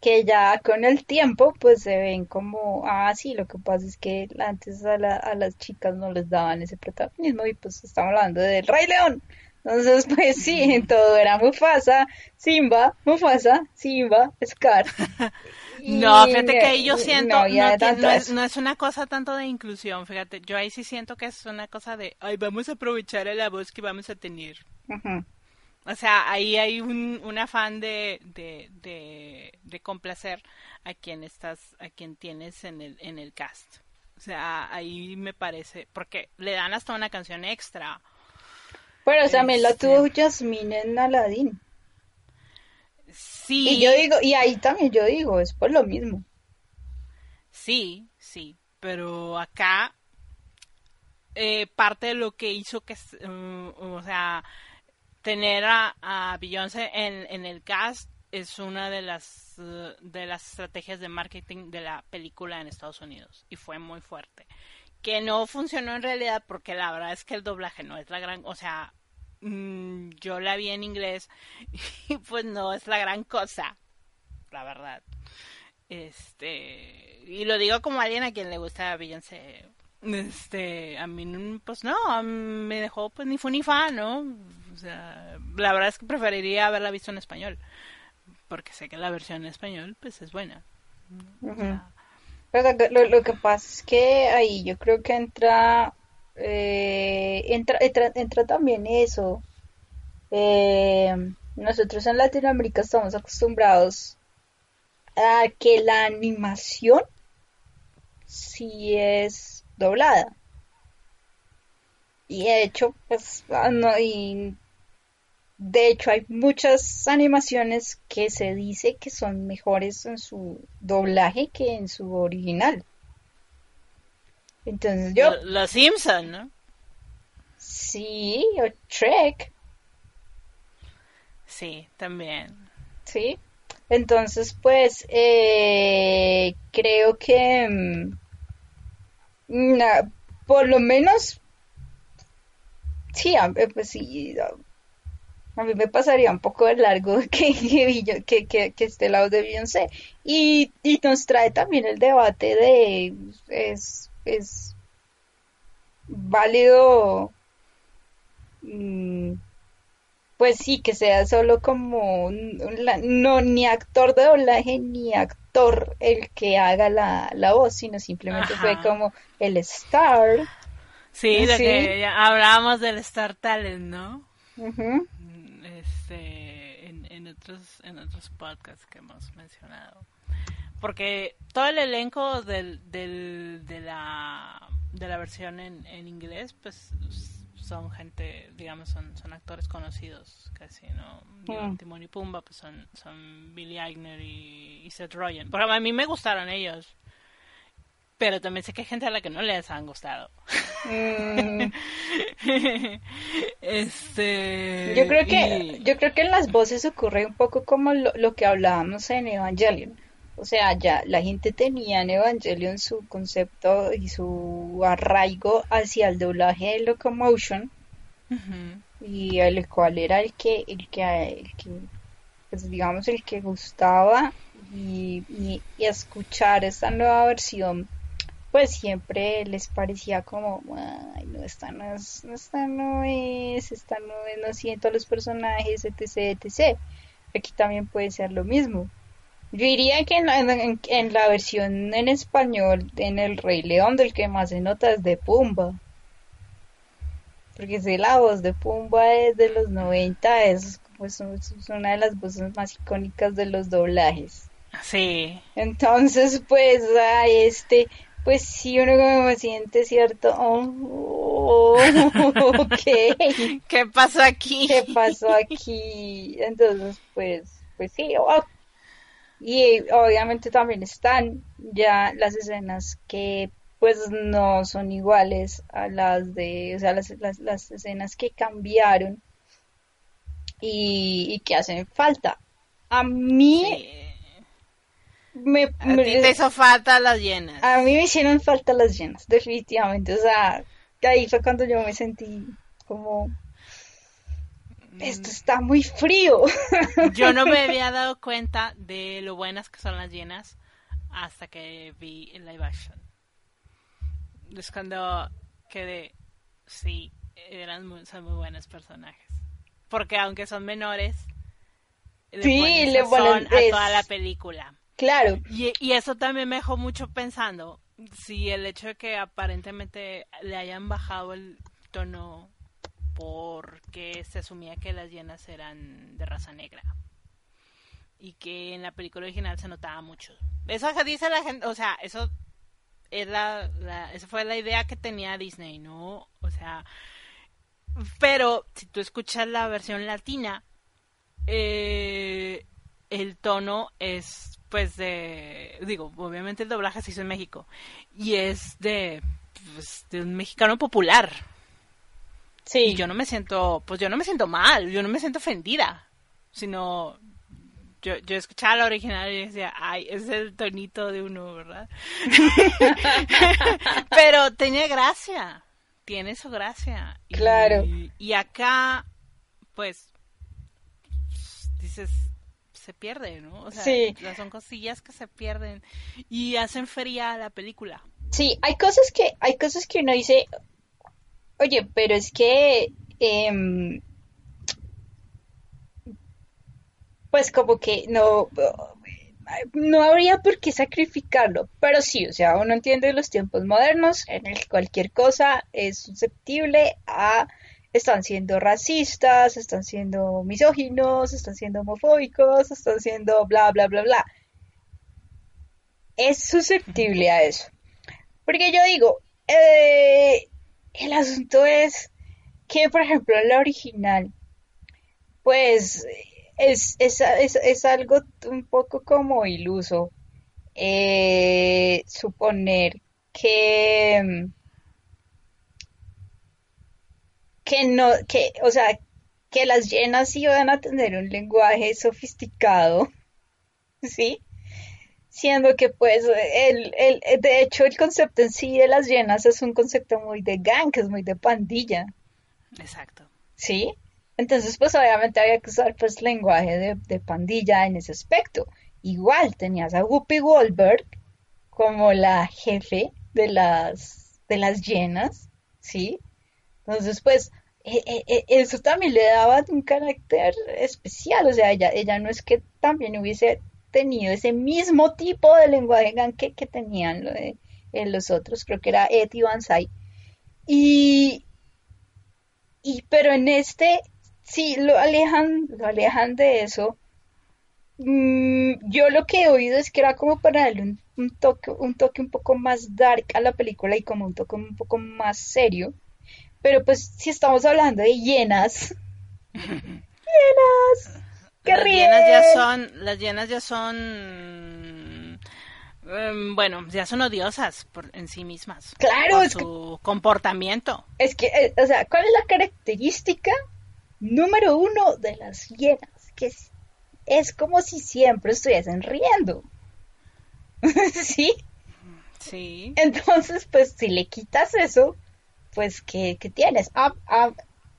que ya con el tiempo pues se ven como, ah, sí, lo que pasa es que antes a, la- a las chicas no les daban ese protagonismo y pues estamos hablando del Rey León. Entonces, pues sí, todo era Mufasa, Simba, Mufasa, Simba, Scar. Y No, fíjate que ahí yo siento, no no, tanto no es, no es una cosa tanto de inclusión, fíjate, yo ahí sí siento que es una cosa de, ay, vamos a aprovechar a la voz que vamos a tener. Ujú. O sea, ahí hay un, un afán de, de, de, de complacer a quien estás, a quien tienes en el, en el cast. O sea, ahí me parece, porque le dan hasta una canción extra. Pero también la tuvo Jasmine en Aladdin. Sí, Y yo digo, y ahí también yo digo, es por lo mismo. sí, sí, pero acá eh, parte de lo que hizo que, mm, o sea, tener a, a Beyoncé en, en el cast es una de las de las estrategias de marketing de la película en Estados Unidos y fue muy fuerte. Que no funcionó en realidad porque la verdad es que el doblaje no es la gran, o sea, mm, yo la vi en inglés y pues no es la gran cosa, la verdad. Este, y lo digo como alguien a quien le gusta Beyoncé. Este, a mí, pues no, me dejó pues ni fu ni fa, ¿no? O sea, la verdad es que preferiría haberla visto en español, porque sé que la versión en español pues es buena. O sea, lo, que pasa es que ahí yo creo que entra, eh, entra, entra, entra también eso. Eh, nosotros en Latinoamérica estamos acostumbrados a que la animación sí es doblada. Y de hecho, pues, ah, no, y de hecho hay muchas animaciones que se dice que son mejores en su doblaje que en su original. Entonces yo, Los Simpson, ¿no? sí, o Shrek, Sí, también. sí. Entonces, pues, eh, creo que, mm, na- por lo menos, sí, a, eh, pues sí, a, mí me pasaría un poco de largo que, que, Billo- que, que, que esté la voz de Beyoncé. Y, y nos trae también el debate de, es, es válido, mm, pues sí, que sea solo como no ni actor de doblaje ni actor el que haga la, la voz, sino simplemente fue como el star. Sí, de Sí. que hablábamos del Star Talent, ¿no? Mm, Este, en, en otros, en otros podcasts que hemos mencionado. Porque todo el elenco del, del, de, la, de la versión en, en inglés, pues son gente, digamos, son, son actores conocidos casi, ¿no? Digo, Mm. Timón y Pumba, pues son, son Billy Eichner y, y Seth Rogen. Ejemplo, a mí me gustaron ellos. Pero también sé que hay gente a la que no les han gustado. Mm. este yo creo que yo creo que en las voces ocurre un poco como lo, que hablábamos en Evangelion. O sea, ya la gente tenía en Evangelion su concepto y su arraigo hacia el doblaje de Locomotion. Y el cual era el que, el que, el que pues digamos el que gustaba y, y escuchar esta nueva versión pues siempre les parecía como, ay, no, esta no es, esta no es, esta no es, no siento a los personajes, etc, etc. Aquí también puede ser lo mismo. Yo diría que en la, en, la versión en español, en El Rey León, del que más se nota es de Pumba. Porque si la voz de Pumba es de los 90, es, pues, es una de las voces más icónicas de los doblajes. Sí. Entonces, pues, a este, pues sí, uno como siente, ¿cierto? Oh, ok. ¿Qué pasó aquí? ¿Qué pasó aquí? Entonces, pues, pues sí. Oh. Y obviamente también están ya las escenas que pues no son iguales a las de, o sea, las, las, escenas que cambiaron y, que hacen falta. A mí me, a ti te hizo falta las llenas. A mí me hicieron falta las llenas, definitivamente. O sea, ahí fue cuando yo me sentí como... Esto mm. está muy frío. Yo no me había dado cuenta de lo buenas que son las llenas hasta que vi el live action. Es cuando quedé, sí, eran muy, son muy buenos personajes. Porque aunque son menores, le sí, le ponen a toda la película. Claro. Y, y, eso también me dejó mucho pensando si el hecho de que aparentemente le hayan bajado el tono porque se asumía que las llenas eran de raza negra y que en la película original se notaba mucho. Eso dice la gente, o sea, eso es la, la, esa fue la idea que tenía Disney, ¿no? O sea, pero si tú escuchas la versión latina, eh, el tono es pues de, digo, obviamente el doblaje se hizo en México y es de, pues, de un mexicano popular. Sí. Y yo no me siento, pues yo no me siento mal, yo no me siento ofendida, sino yo, yo escuchaba la original y decía, ay, es el tonito de uno, ¿verdad? Pero tenía gracia, tiene su gracia. Claro. y acá, pues, dices, se pierde, ¿no? O sea, sí. son cosillas que se pierden y hacen feria a la película. Sí, hay cosas que, hay cosas que uno dice, oye, pero es que, em, pues como que no, no habría por qué sacrificarlo, pero sí, o sea, uno entiende los tiempos modernos en el que cualquier cosa es susceptible a están siendo racistas, están siendo misóginos, están siendo homofóbicos, están siendo bla, bla, bla, bla. Es susceptible a eso. Porque yo digo, eh, el asunto es que, por ejemplo, la original, pues es, es, es, algo un poco como iluso eh, suponer que que no, que, o sea, que las llenas iban a tener un lenguaje sofisticado, ¿sí? Siendo que pues el, el, de hecho el concepto en sí de las llenas es un concepto muy de gang, que es muy de pandilla. Exacto. ¿Sí? Entonces pues obviamente había que usar pues lenguaje de, de pandilla en ese aspecto. Igual tenías a Whoopi Goldberg como la jefe de las, de las llenas, ¿sí? Entonces, pues, e, e, e, eso también le daba un carácter especial, o sea, ella, ella no es que también hubiese tenido ese mismo tipo de lenguaje que, que tenían los otros, creo que era y Banzai. Y, y, pero en este, sí, lo alejan, lo alejan de eso. Mm, yo lo que he oído es que era como para darle un, toque, un toque un poco más dark a la película y como un toque un poco más serio. Pero pues si estamos hablando de llenas. llenas. las llenas ya son, las llenas ya son Em, bueno, ya son odiosas por, en sí mismas. Claro, por su comportamiento. Es que, eh, o sea, ¿cuál es la característica número uno de las hienas? Que es, es como si siempre estuviesen riendo. ¿Sí? Sí. Entonces, pues si le quitas eso, pues ¿qué, qué tienes? A, a,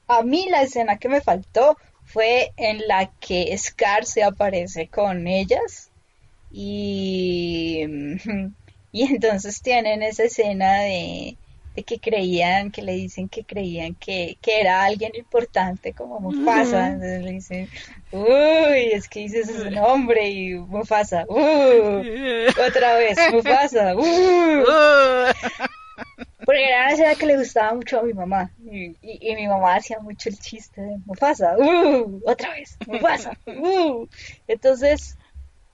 a, mí la escena que me faltó fue en la que Scar se aparece con ellas y, y entonces tienen esa escena de, de que creían, que le dicen que creían que, que era alguien importante como Mufasa. Entonces le dicen, uy, es que dices ese nombre y Mufasa, uh, otra vez, Mufasa, uh. Porque era una escena que le gustaba mucho a mi mamá. Y, y, mi mamá hacía mucho el chiste de Mufasa, uh, otra vez, Mufasa, uh. Entonces,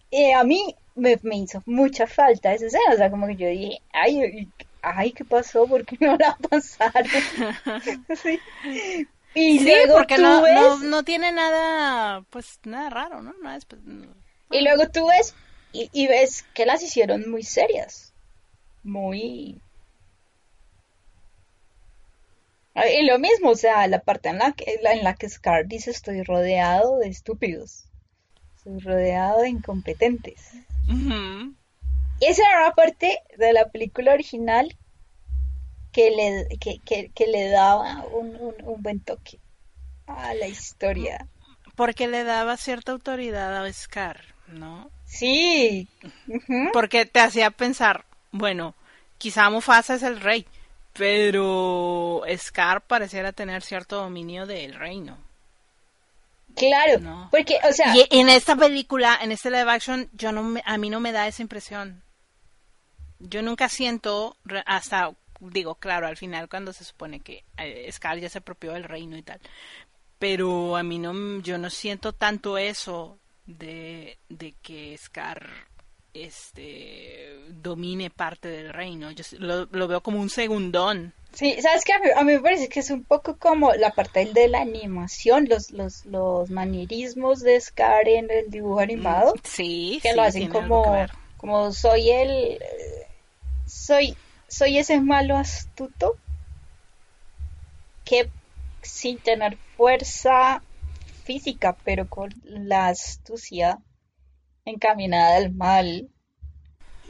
eh, a mí me, me, hizo mucha falta esa escena. O sea, como que yo dije, ay, ay, ¿qué pasó? ¿Por qué no la pasaron? sí. Y sí, luego porque tú no, ves... no, no, tiene nada, pues nada raro, ¿no? Nada pues, Y luego tú ves y, y, ves que las hicieron muy serias, muy... Y lo mismo, o sea, la parte en la que, en la que Scar dice estoy rodeado de estúpidos, estoy rodeado de incompetentes. Y esa era una parte de la película original que le, que, le daba un, un, buen toque a la historia. Porque le daba cierta autoridad a Scar, ¿no? Sí. Porque te hacía pensar, bueno, quizá Mufasa es el rey, pero Scar pareciera tener cierto dominio del reino. Claro, porque, o sea... Y en esta película, en este live action, yo no a mí no me da esa impresión. Yo nunca siento, hasta, digo, claro, al final cuando se supone que eh, Scar ya se apropió del reino y tal, pero a mí no, yo no siento tanto eso de, de que Scar este domine parte del reino. Yo lo, lo veo como un segundón. Sí, sabes que a mí, me parece que es un poco como la parte de la animación, los, los, los manierismos de Scar en el dibujo mm, animado. Sí, que lo hacen como, como soy el, soy, soy ese malo astuto que sin tener fuerza física, pero con la astucia encaminada al mal,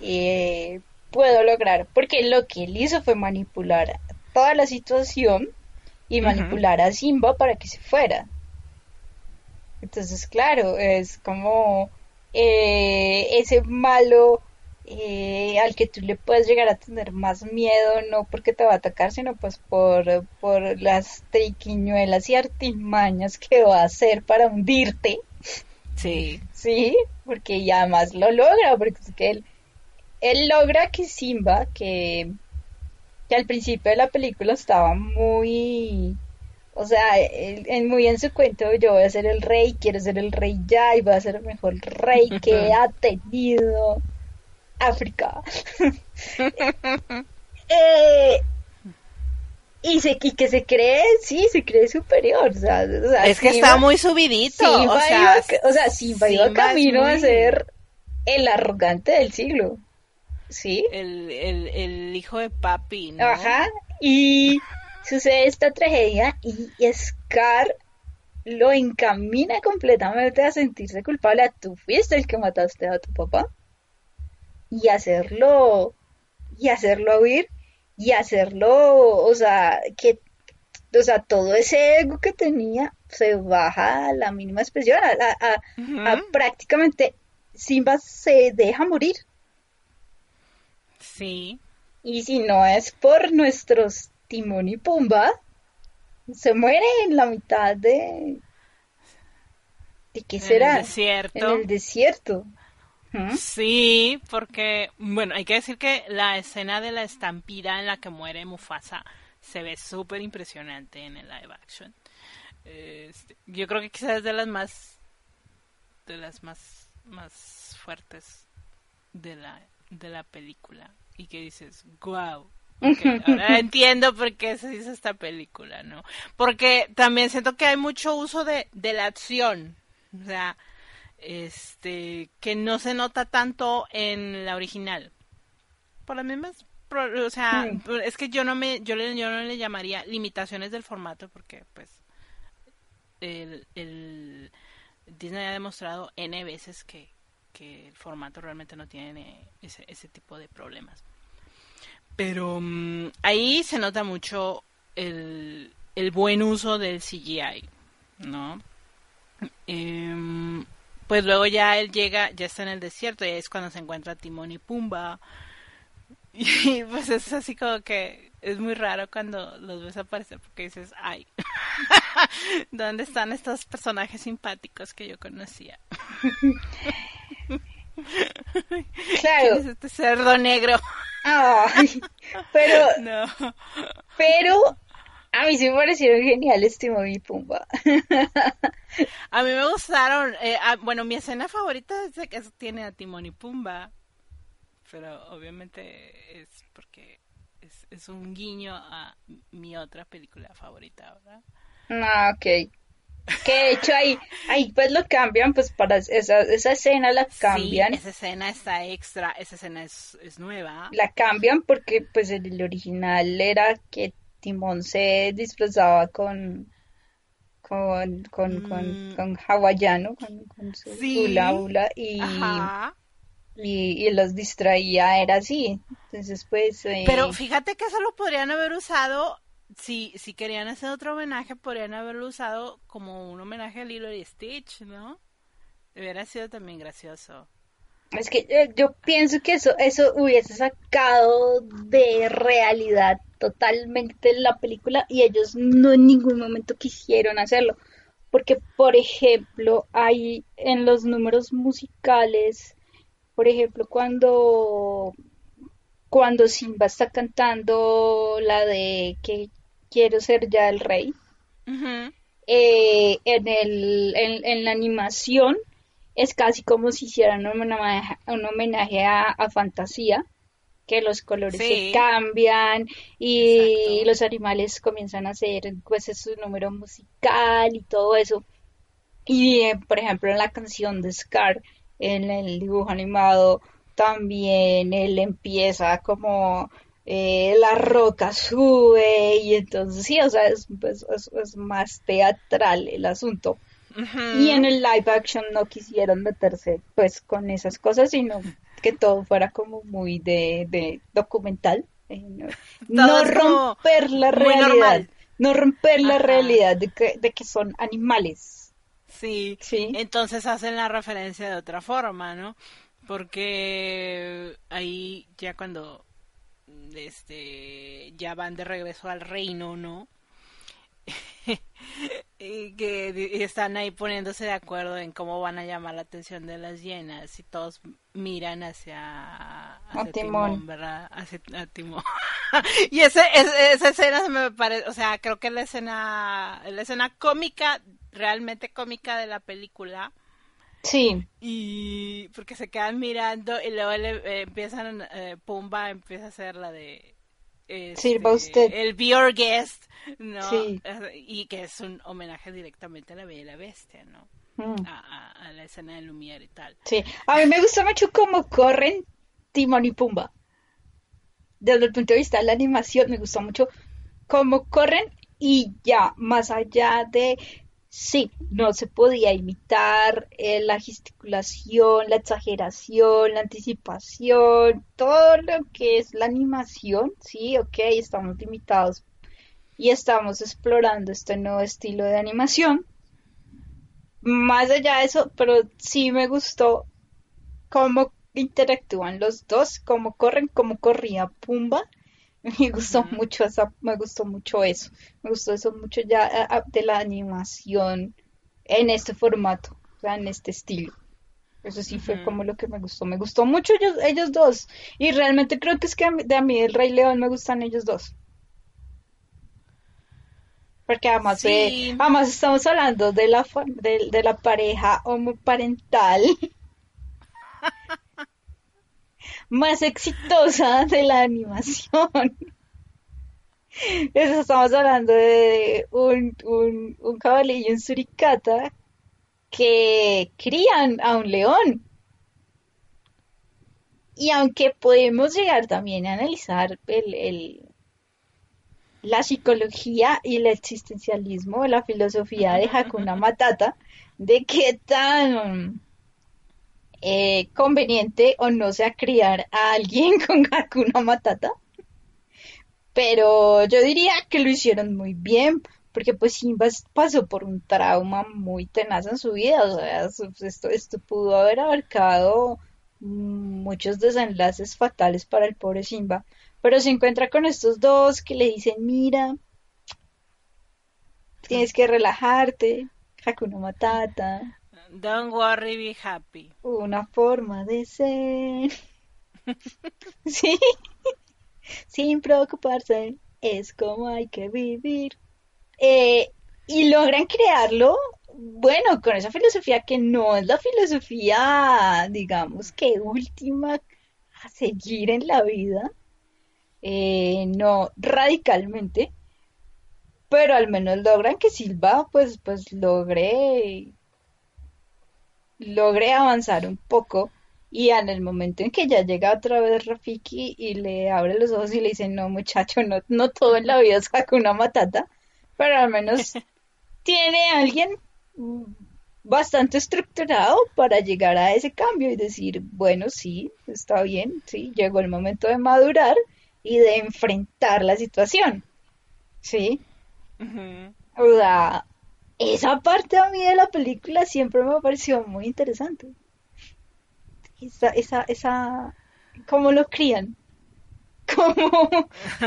eh, puedo lograr, porque lo que él hizo fue manipular toda la situación y manipular a Simba para que se fuera. Entonces, claro, es como eh, ese malo eh, al que tú le puedes llegar a tener más miedo, no porque te va a atacar, sino pues por, por las triquiñuelas y artimañas que va a hacer para hundirte. Sí. Sí, porque ya más lo logra, porque es que él, él logra que Simba, que, que al principio de la película estaba muy, o sea, él, muy en su cuento, yo voy a ser el rey, quiero ser el rey ya y voy a ser el mejor rey que ha tenido África. eh, y, se, y que se cree, sí, se cree superior. O sea, es que está muy subidito. o, sea, o sea, Simba, iba camino a ser el arrogante del siglo. ¿Sí? El, el, el hijo de papi, ¿no? Ajá. Y sucede esta tragedia y Scar lo encamina completamente a sentirse culpable. Tú fuiste el que mataste a tu papá. Y hacerlo, y hacerlo huir y hacerlo, o sea, que, o sea, todo ese ego que tenía se baja a la mínima expresión, a, prácticamente Simba se deja morir. Sí. Y si no es por nuestros Timón y Pumba, se muere en la mitad de... ¿De qué será? En el desierto. En el desierto. Sí, porque, bueno, hay que decir que la escena de la estampida en la que muere Mufasa se ve súper impresionante en el live action. Este, yo creo que quizás es de las más, de las más, más fuertes de la, de la película. Y que dices, wow, ahora entiendo por qué se hizo esta película, ¿no? Porque también siento que hay mucho uso de, de la acción. O sea, este que no se nota tanto en la original. Por las mismas o sea, es que yo no me yo, le, yo no le llamaría limitaciones del formato porque pues el, el Disney ha demostrado N veces que, que el formato realmente no tiene ese, ese tipo de problemas. Pero mm, ahí se nota mucho el, el, buen uso del CGI, ¿no? Em, pues luego ya él llega, ya está en el desierto y es cuando se encuentra Timón y Pumba. Y pues es así como que es muy raro cuando los ves aparecer porque dices, ay, ¿dónde están estos personajes simpáticos que yo conocía? Claro. es este cerdo negro? pero, no. pero a mí sí me parecieron geniales Timón y Pumba. a mí me gustaron. Eh, ah, bueno, mi escena favorita es de que tiene a Timón y Pumba. Pero obviamente es porque es, es un guiño a mi otra película favorita, ¿verdad? Ah, ok. Que de hecho ahí, ahí pues lo cambian, pues para esa, esa escena la cambian. Sí, esa escena está extra, esa escena es, es nueva. La cambian porque pues el original era que Timón se disfrazaba con con, con, mm. con hawaiano, con, con su hula hula y, y, y, los distraía, era así. Entonces pues... Eh... Pero fíjate que eso lo podrían haber usado si, si querían hacer otro homenaje, podrían haberlo usado como un homenaje a Lilo y Stitch, ¿no? Hubiera sido también gracioso. Es que eh, yo pienso que eso, eso hubiese sacado de realidad totalmente la película y ellos no en ningún momento quisieron hacerlo. Porque, por ejemplo, hay en los números musicales, por ejemplo, cuando, cuando Simba está cantando la de que quiero ser ya el rey. Eh, en, el, en, la animación es casi como si hicieran un homenaje, un homenaje a, fantasía, que los colores se cambian y los animales comienzan a hacer pues su número musical y todo eso. Y eh, por ejemplo en la canción de Scar, en el dibujo animado, también él empieza como eh, la roca sube y entonces sí, o sea, es, pues, es, más teatral el asunto. Y en el live action no quisieron meterse pues con esas cosas, sino que todo fuera como muy de, documental. Eh, no, romper la realidad. No romper la realidad de que, de que son animales. Sí. sí. Entonces hacen la referencia de otra forma, ¿no? Porque ahí ya cuando este ya van de regreso al reino, ¿no? y que están ahí poniéndose de acuerdo en cómo van a llamar la atención de las hienas y todos miran hacia, hacia timón. ¿verdad? Hacia Timón. y ese, esa escena me parece, o sea, creo que la escena, la escena cómica, realmente cómica de la película, Sí. Y porque se quedan mirando y luego le, eh, empiezan, eh, Pumba empieza a hacer la de... Este, usted. El Be Your Guest, ¿no? Sí. Y que es un homenaje directamente a la Bella y la Bestia, ¿no? Mm. A, la escena de Lumière y tal. Sí, a mí me gusta mucho cómo corren Timón y Pumba. Desde el punto de vista de la animación, me gusta mucho cómo corren y ya, más allá de Sí, no se podía imitar eh, la gesticulación, la exageración, la anticipación, todo lo que es la animación, sí, ok, estamos limitados y estamos explorando este nuevo estilo de animación. Más allá de eso, pero sí me gustó cómo interactúan los dos, cómo corren, cómo corría Pumba Me gustó mucho esa, me gustó mucho eso. Me gustó eso mucho ya de la animación en este formato, o sea, en este estilo. Eso sí fue como lo que me gustó. Me gustó mucho ellos, ellos dos. Y realmente creo que es que de a mí el Rey León me gustan ellos dos. Porque además, además estamos hablando de la, de, de la pareja homoparental. más exitosa de la animación. estamos hablando de un, un, un y suricata que crían a un león. Y aunque podemos llegar también a analizar el, la psicología y el existencialismo, la filosofía de Hakuna Matata, de qué tan eh, conveniente o no sea criar a alguien con Hakuna Matata. Pero yo diría que lo hicieron muy bien, porque pues Simba pasó por un trauma muy tenaz en su vida, o sea, esto, esto pudo haber abarcado muchos desenlaces fatales para el pobre Simba, pero se encuentra con estos dos que le dicen, mira, tienes que relajarte, Hakuna Matata. Don't worry, be happy. Una forma de ser. sí, sin preocuparse, es como hay que vivir. Eh, y logran crearlo, bueno, con esa filosofía que no es la filosofía, digamos, que última a seguir en la vida, eh, no radicalmente, pero al menos logran que Silva pues, pues logre, logre avanzar un poco y en el momento en que ya llega otra vez Rafiki y le abre los ojos y le dice, no muchacho, no, no todo en la vida es una Matata, pero al menos tiene alguien bastante estructurado para llegar a ese cambio y decir, bueno, sí, está bien, sí, llegó el momento de madurar y de enfrentar la situación. ¿Sí? O sea, esa parte a mí de la película siempre me pareció muy interesante. Esa, esa, esa, cómo lo crían, cómo,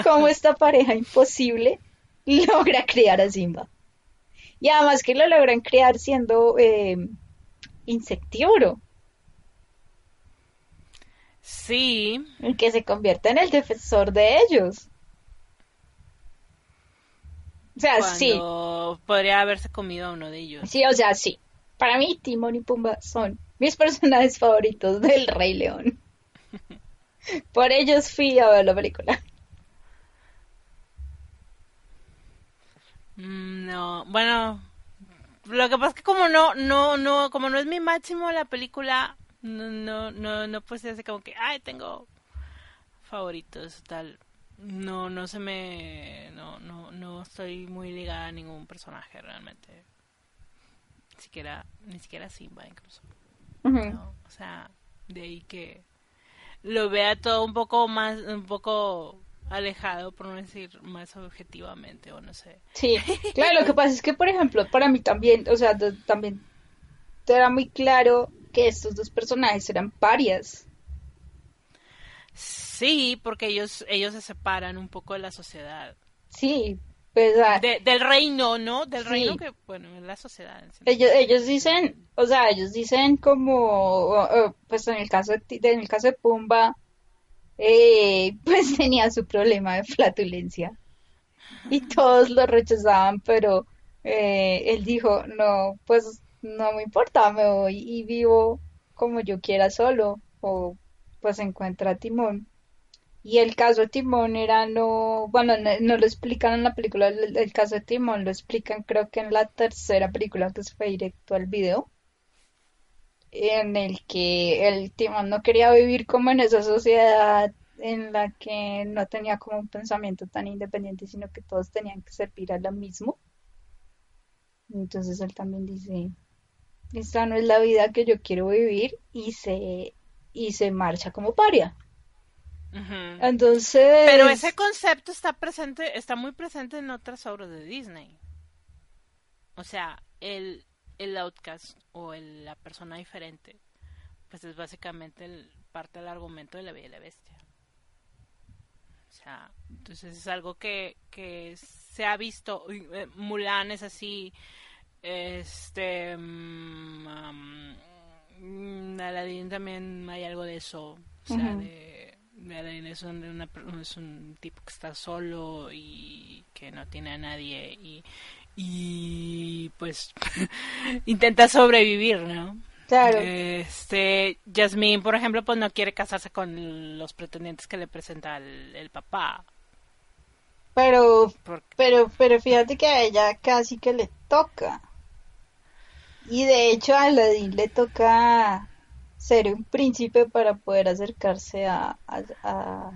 cómo esta pareja imposible logra criar a Simba. Y además que lo logran crear siendo eh, insectívoro. Sí. El que se convierte en el defensor de ellos. O sea, sí. Podría haberse comido a uno de ellos. Sí, o sea, sí. Para mí, Timón y Pumba son mis personajes favoritos del Rey León. Por ellos fui a ver la película. Mm, no, bueno, lo que pasa es que como no, no, no, como no es mi máximo la película, no, no, no, no pues hace como que, ay, tengo favoritos, tal. No, no se me, no, no, no estoy muy ligada a ningún personaje realmente. Ni siquiera, ni siquiera Simba incluso. o sea, de ahí que lo vea todo un poco más, un poco alejado, por no decir más objetivamente, o no sé. Sí, claro, lo que pasa es que, por ejemplo, para mí también, o sea, también era muy claro que estos dos personajes eran parias. Sí, porque ellos, ellos se separan un poco de la sociedad. Sí, pues... Ah, del reino, ¿no? Del reino que, bueno, es la sociedad. ellos, ellos dicen, o sea, ellos dicen como, pues en el caso de, en el caso de Pumba, eh, pues tenía su problema de flatulencia y todos lo rechazaban, pero eh, él dijo, no, pues no me importa, me voy y vivo como yo quiera solo o pues encuentra a Timón. Y el caso de Timón era no, bueno, no, lo explican en la película, el, caso de Timón lo explican creo que en la tercera película que se fue directo al video en el que el Timón no quería vivir como en esa sociedad en la que no tenía como un pensamiento tan independiente, sino que todos tenían que servir a lo mismo. Entonces él también dice, esta no es la vida que yo quiero vivir y se, y se marcha como paria. Entonces... Pero ese concepto está presente, está muy presente en otras obras de Disney. O sea, el, el outcast o la persona diferente, pues es básicamente el, parte del argumento de la Bella y la Bestia. O sea, entonces es algo que, que se ha visto. Eh, Mulan es así. Este. Um, Aladdin también hay algo de eso. O sea, de, Aladdin es un, es un tipo que está solo y que no tiene a nadie y, y pues intenta sobrevivir, ¿no? Claro. Este, Jasmine, por ejemplo, pues no quiere casarse con los pretendientes que le presenta el, papá. Pero, pero, pero fíjate que a ella casi que le toca. Y de hecho a Aladdin le toca ser un príncipe para poder acercarse a, a,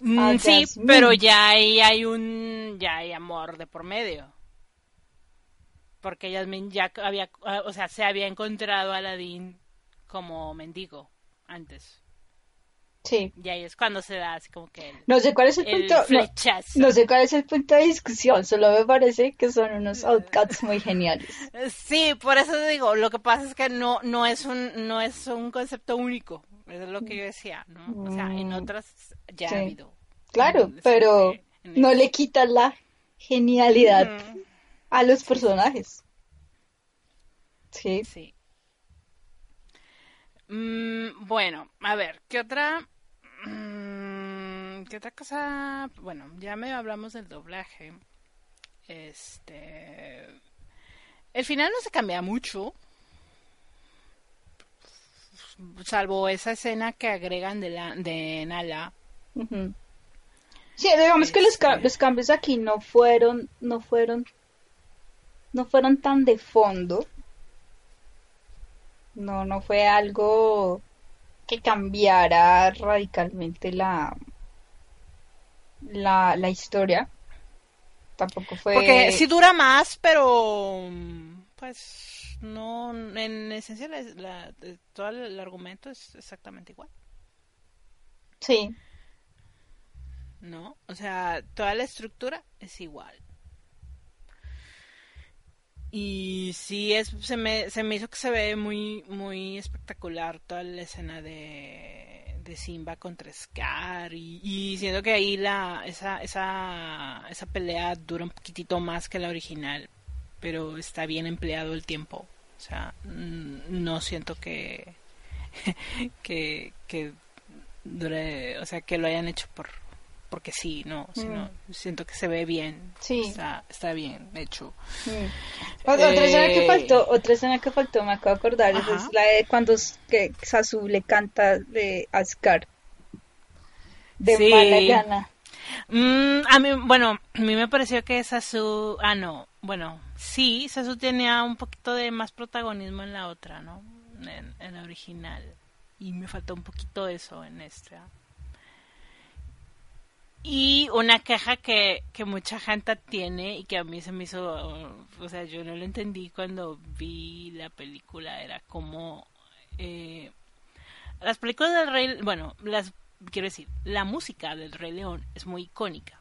mm, sí, pero ya ahí hay un ya hay amor de por medio. Porque Yasmin ya había, o sea, se había encontrado a Aladdin como mendigo antes. Sí. Y ahí es cuando se da así como que no sé cuál es el, punto no, sé cuál es el punto de discusión, solo me parece que son unos outcasts muy geniales. Sí, por eso digo, lo que pasa es que no no es un no es un concepto único, es lo que yo decía, ¿no? O sea, en mm, otras ya ha habido. Claro, pero no le quita la genialidad a los personajes. Sí. Sí. Mm, bueno, a ver, ¿qué otra ¿Qué otra cosa? Bueno, ya me hablamos del doblaje. Este. El final no se cambia mucho. Salvo esa escena que agregan de, la, de Nala. Sí, digamos que los, este. los cambios aquí no fueron, no fueron, no fueron tan de fondo. No, no fue algo que cambiara radicalmente la, la, la historia. Tampoco fue... Porque sí dura más, pero pues no, en esencia la, todo el argumento es exactamente igual. Sí. ¿No? O sea, toda la estructura es igual. Y sí, es, se, me, se me hizo que se ve muy, muy espectacular toda la escena de, de Simba contra Scar. Y, y siento que ahí la, esa, esa, esa pelea dura un poquitito más que la original. Pero está bien empleado el tiempo. O sea, no siento que, que, que dure, o sea, que lo hayan hecho por, porque sí, no, sino, mm. siento que se ve bien. Sí. Está, está bien hecho. Mm. Otra escena que eh, faltó, otra escena que faltó, me acabo de acordar, es la de cuando que Sasu le canta de Ascar. De sí. mala gana. Mm, a mí, bueno, a mí me pareció que Sasu, ah no, bueno, sí, Sasu tenía un poquito de más protagonismo en la otra, ¿no? En, en la original. Y me faltó un poquito eso en esta. Y una queja que, que mucha gente tiene y que a mí se me hizo, o sea, yo no lo entendí cuando vi la película, era como... Eh, las películas del Rey, bueno, las, quiero decir, la música del Rey León es muy icónica.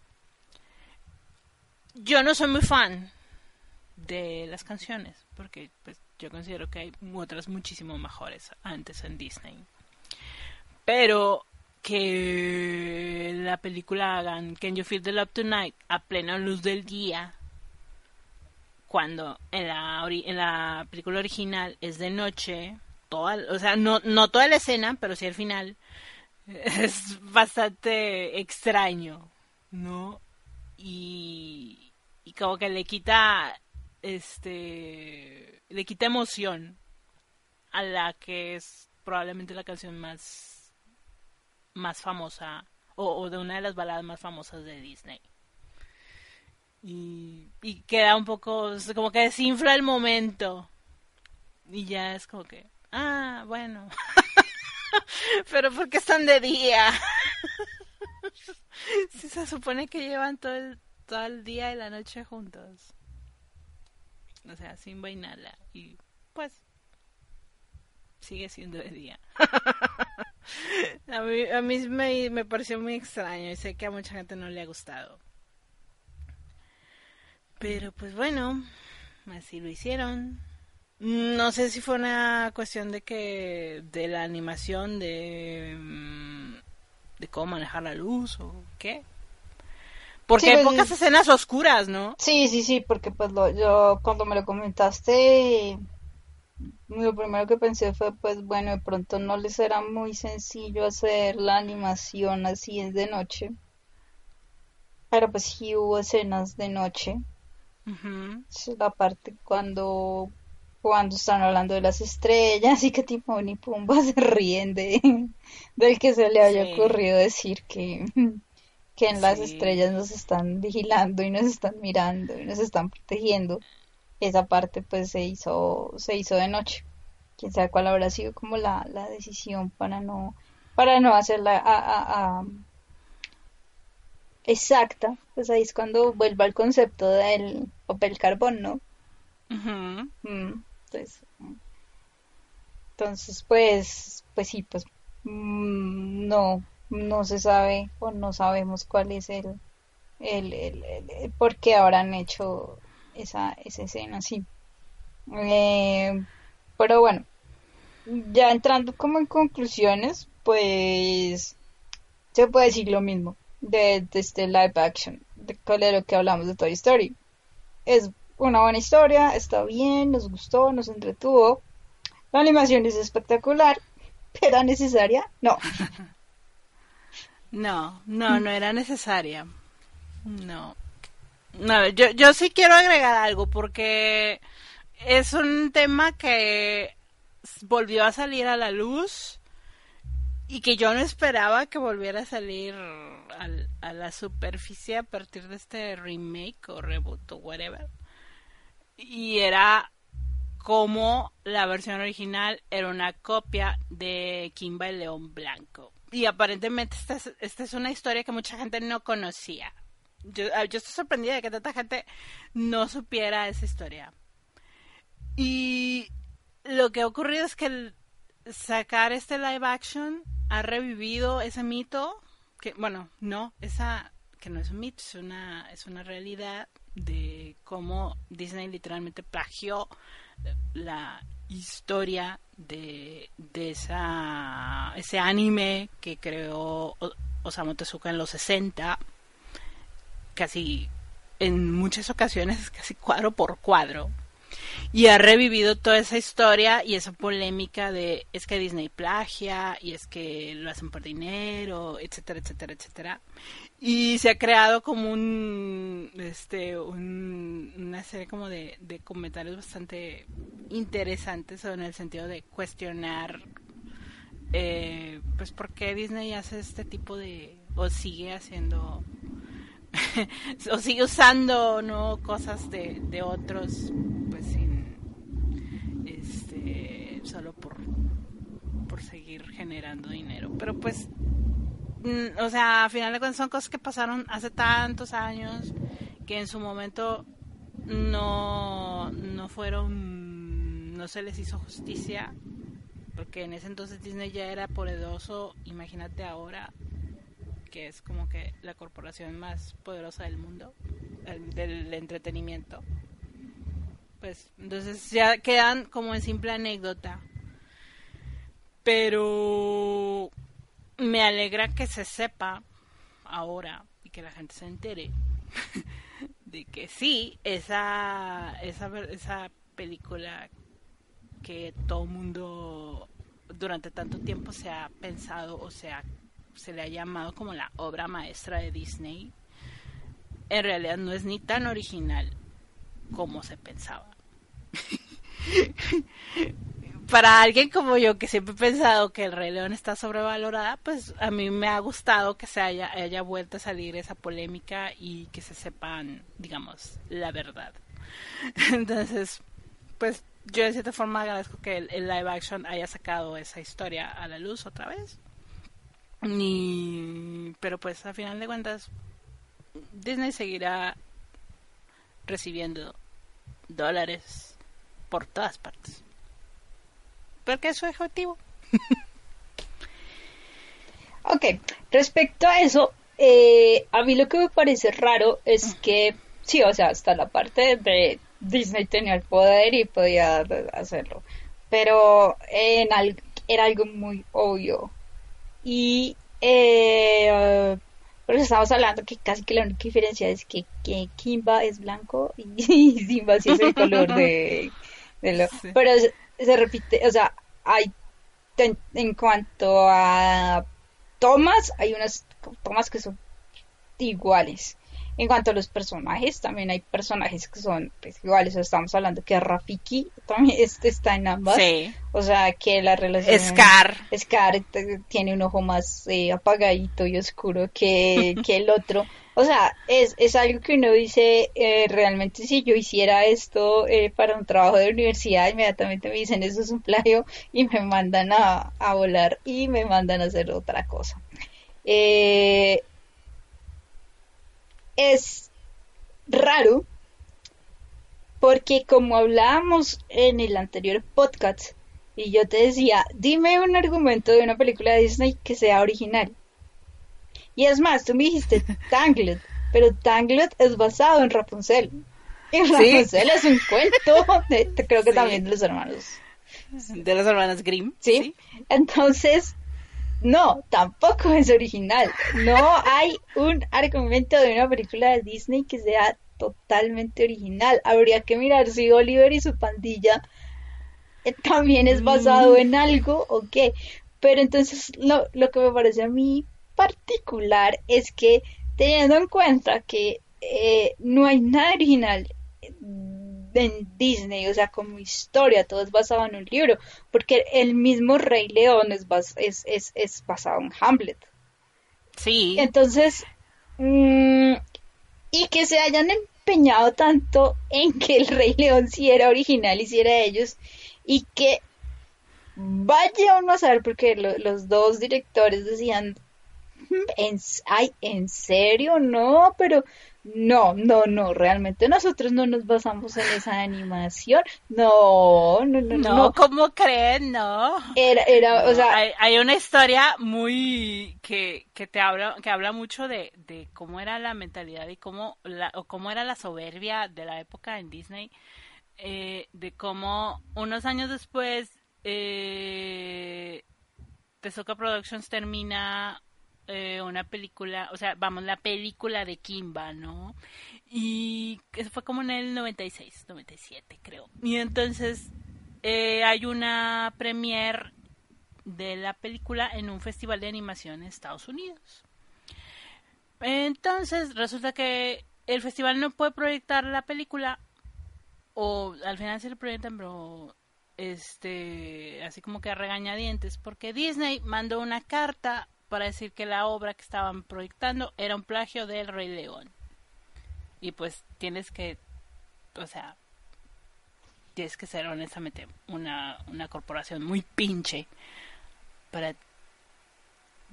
Yo no soy muy fan de las canciones, porque pues yo considero que hay otras muchísimo mejores antes en Disney. Pero que la película hagan Can You Feel the Love Tonight a plena luz del día cuando en la, en la película original es de noche, toda, o sea, no, no toda la escena, pero sí al final, es bastante extraño, ¿no? Y, y como que le quita, este, le quita emoción a la que es probablemente la canción más más famosa o, de una de las baladas más famosas de Disney. Y, queda un poco, como que desinfla el momento. Y ya es como que, ah, bueno. Pero ¿por qué están de día? si se supone que llevan todo el, todo el día y la noche juntos. O sea, sin vainala. Y pues, sigue siendo de día. a mí, a mí me, me, pareció muy extraño y sé que a mucha gente no le ha gustado. Pero pues bueno, así lo hicieron. No sé si fue una cuestión de que de la animación de mm, de cómo manejar la luz o qué. Porque hay pues, pocas escenas oscuras, ¿no? Sí, sí, sí, porque pues lo, yo cuando me lo comentaste lo primero que pensé fue, pues bueno, de pronto no les era muy sencillo hacer la animación así es de noche. Pero pues sí hubo escenas de noche. la parte cuando cuando están hablando de las estrellas y que Timón y Pumba se ríen de del que se le haya ocurrido decir que, que en las estrellas nos están vigilando y nos están mirando y nos están protegiendo. Esa parte pues se hizo, se hizo de noche. Quién sabe cuál habrá sido como la, la decisión para no, para no hacerla a, exacta, pues ahí es cuando vuelva al concepto del papel carbón, ¿no? Mm, entonces, entonces, pues, pues sí, pues mm, no, no se sabe o no sabemos cuál es el, el, el, por qué habrán hecho esa, esa escena así. Eh, pero bueno, ya entrando como en conclusiones, pues se puede decir lo mismo de, este live action, de, de lo que hablamos de Toy Story. Es una buena historia, está bien, nos gustó, nos entretuvo. La animación es espectacular, ¿era necesaria? No. No, no, no era necesaria. No. No, yo, yo sí quiero agregar algo porque es un tema que volvió a salir a la luz y que yo no esperaba que volviera a salir a la superficie a partir de este remake o reboot o whatever. Y era como la versión original era una copia de Kimba el León Blanco. Y aparentemente esta es, esta es una historia que mucha gente no conocía. Yo, ah, yo estoy sorprendida de que tanta gente no supiera esa historia. Y lo que ha ocurrido es que sacar este live action ha revivido ese mito que bueno no esa que no es un mito es una es una realidad de cómo Disney literalmente plagió la historia de, de esa ese anime que creó Osamu Tezuka en los 60 casi en muchas ocasiones casi cuadro por cuadro y ha revivido toda esa historia y esa polémica de es que Disney plagia y es que lo hacen por dinero, etcétera, etcétera, etcétera. Y se ha creado como un, este, una serie como de, de comentarios bastante interesantes en el sentido de cuestionar, eh, pues, por qué Disney hace este tipo de, o sigue haciendo o sigue usando no cosas de, de otros pues sin este solo por por seguir generando dinero. Pero pues mm, o sea a final de cuentas son cosas que pasaron hace tantos años que en su momento no no fueron no se les hizo justicia porque en ese entonces Disney ya era poderoso imagínate ahora que es como que la corporación más poderosa del mundo, del entretenimiento. Pues entonces ya quedan como en simple anécdota. Pero me alegra que se sepa ahora y que la gente se entere de que sí, esa, esa, esa película que todo mundo durante tanto tiempo se ha pensado o se ha se le ha llamado como la obra maestra de Disney, en realidad no es ni tan original como se pensaba. Para alguien como yo que siempre he pensado que el Rey León está sobrevalorada, pues a mí me ha gustado que se haya, haya vuelto a salir esa polémica y que se sepan, digamos, la verdad. Entonces, pues yo de cierta forma agradezco que el live action haya sacado esa historia a la luz otra vez ni pero pues a final de cuentas Disney seguirá recibiendo dólares por todas partes. Porque es su objetivo. Ok respecto a eso eh, a mí lo que me parece raro es que sí o sea hasta la parte de Disney tenía el poder y podía hacerlo. Pero en era algo muy obvio y eh, por eso estamos hablando que casi que la única diferencia es que, Kimba es blanco y, Simba sí es el color de, lo, pero se, repite, o sea, hay en, cuanto a tomas, hay unas tomas que son iguales. En cuanto a los personajes, también hay personajes que son pues, iguales. estamos hablando que Rafiki también está en ambas. O sea, que la relación. Scar. Scar tiene un ojo más eh, apagadito y oscuro que, que el otro. O sea, es, es algo que uno dice, eh, realmente si yo hiciera esto eh, para un trabajo de universidad, inmediatamente me dicen eso es un plagio y me mandan a, a volar y me mandan a hacer otra cosa. Eh, es raro porque como hablábamos en el anterior podcast y yo te decía, dime un argumento de una película de Disney que sea original. Y es más, tú me dijiste Tangled, pero Tangled es basado en Rapunzel. Y Rapunzel es un cuento, creo que también de los hermanos. De los hermanos Grimm. ¿Sí? Entonces, no, tampoco es original. No hay un argumento de una película de Disney que sea totalmente original. Habría que mirar si Oliver y su pandilla eh, también es basado mm. en algo o qué. Pero entonces lo, lo que me parece a mí particular es que teniendo en cuenta que eh, no hay nada original en Disney, o sea, como historia, todo es basado en un libro, porque el mismo Rey León es, es, es, es basado en Hamlet. Sí. Entonces, mm, y que se hayan empeñado tanto en que el Rey León sí era original y sí era de ellos, y que vaya uno a saber, porque los dos directores decían, ¿En, ay, ¿en serio? No, pero no, no, no, realmente nosotros no nos basamos en esa animación. No, no, no, no. No, ¿cómo creen? No. Era, era, o sea. Hay, una historia muy, que, que te habla, que habla mucho de, de cómo era la mentalidad y cómo, la, o cómo era la soberbia de la época en Disney, eh, de cómo unos años después, eh, Tezuka Productions termina eh, una película, o sea, vamos, la película de Kimba, ¿no? Y eso fue como en el 96, 97 creo. Y entonces eh, hay una premiere de la película en un festival de animación en Estados Unidos. Entonces resulta que el festival no puede proyectar la película o al final se lo proyectan pero este así como que a regañadientes porque Disney mandó una carta para decir que la obra que estaban proyectando era un plagio del Rey León. Y pues tienes que, o sea, tienes que ser honestamente una, una corporación muy pinche para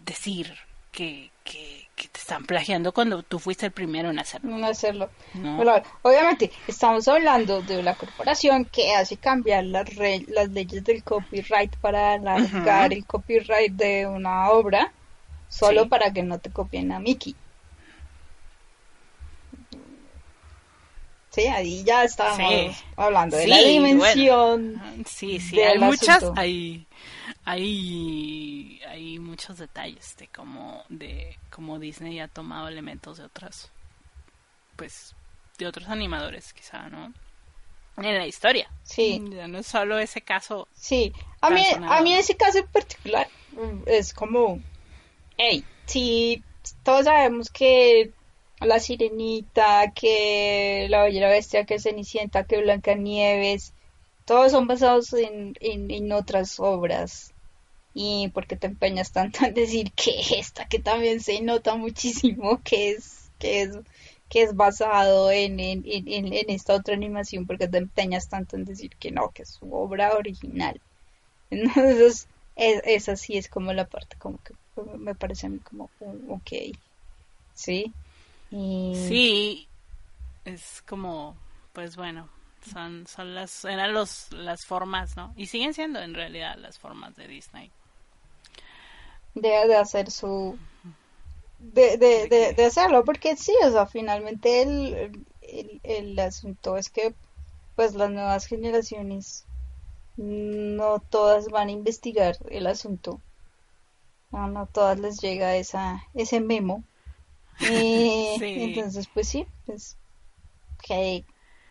decir que, que, te están plagiando cuando tú fuiste el primero en hacerlo. En hacerlo. obviamente, estamos hablando de una corporación que hace cambiar las, las leyes del copyright para alargar el copyright de una obra solo para que no te copien a Mickey. Sí, ahí ya estábamos hablando de la dimensión. sí, sí, hay muchas, hay, hay, hay muchos detalles de cómo, de cómo Disney ha tomado elementos de otras, pues, de otros animadores, quizá, ¿no? En la historia. Sí. Ya no es solo ese caso. Sí. A mí, a mí ese caso en particular mm, es como hey, sí, todos sabemos que la sirenita, que la bella bestia, que cenicienta, que Blanca Nieves, todos son basados en, otras obras. Y porque te empeñas tanto en decir que esta, que también se nota muchísimo que es, que es, que es basado en, en, en, en esta otra animación, porque te empeñas tanto en decir que no, que es su obra original. Entonces, es, esa sí es como la parte como que me parece a mí como, ok, sí. Sí, es como, pues bueno, son, son las, eran los, las formas, ¿no? Y siguen siendo en realidad las formas de Disney. De, de hacer su... De, de, de, hacerlo, porque sí, o sea, finalmente el, el, el asunto es que pues las nuevas generaciones no todas van a investigar el asunto no, no todas les llega esa, ese memo. Y entonces, pues sí, pues que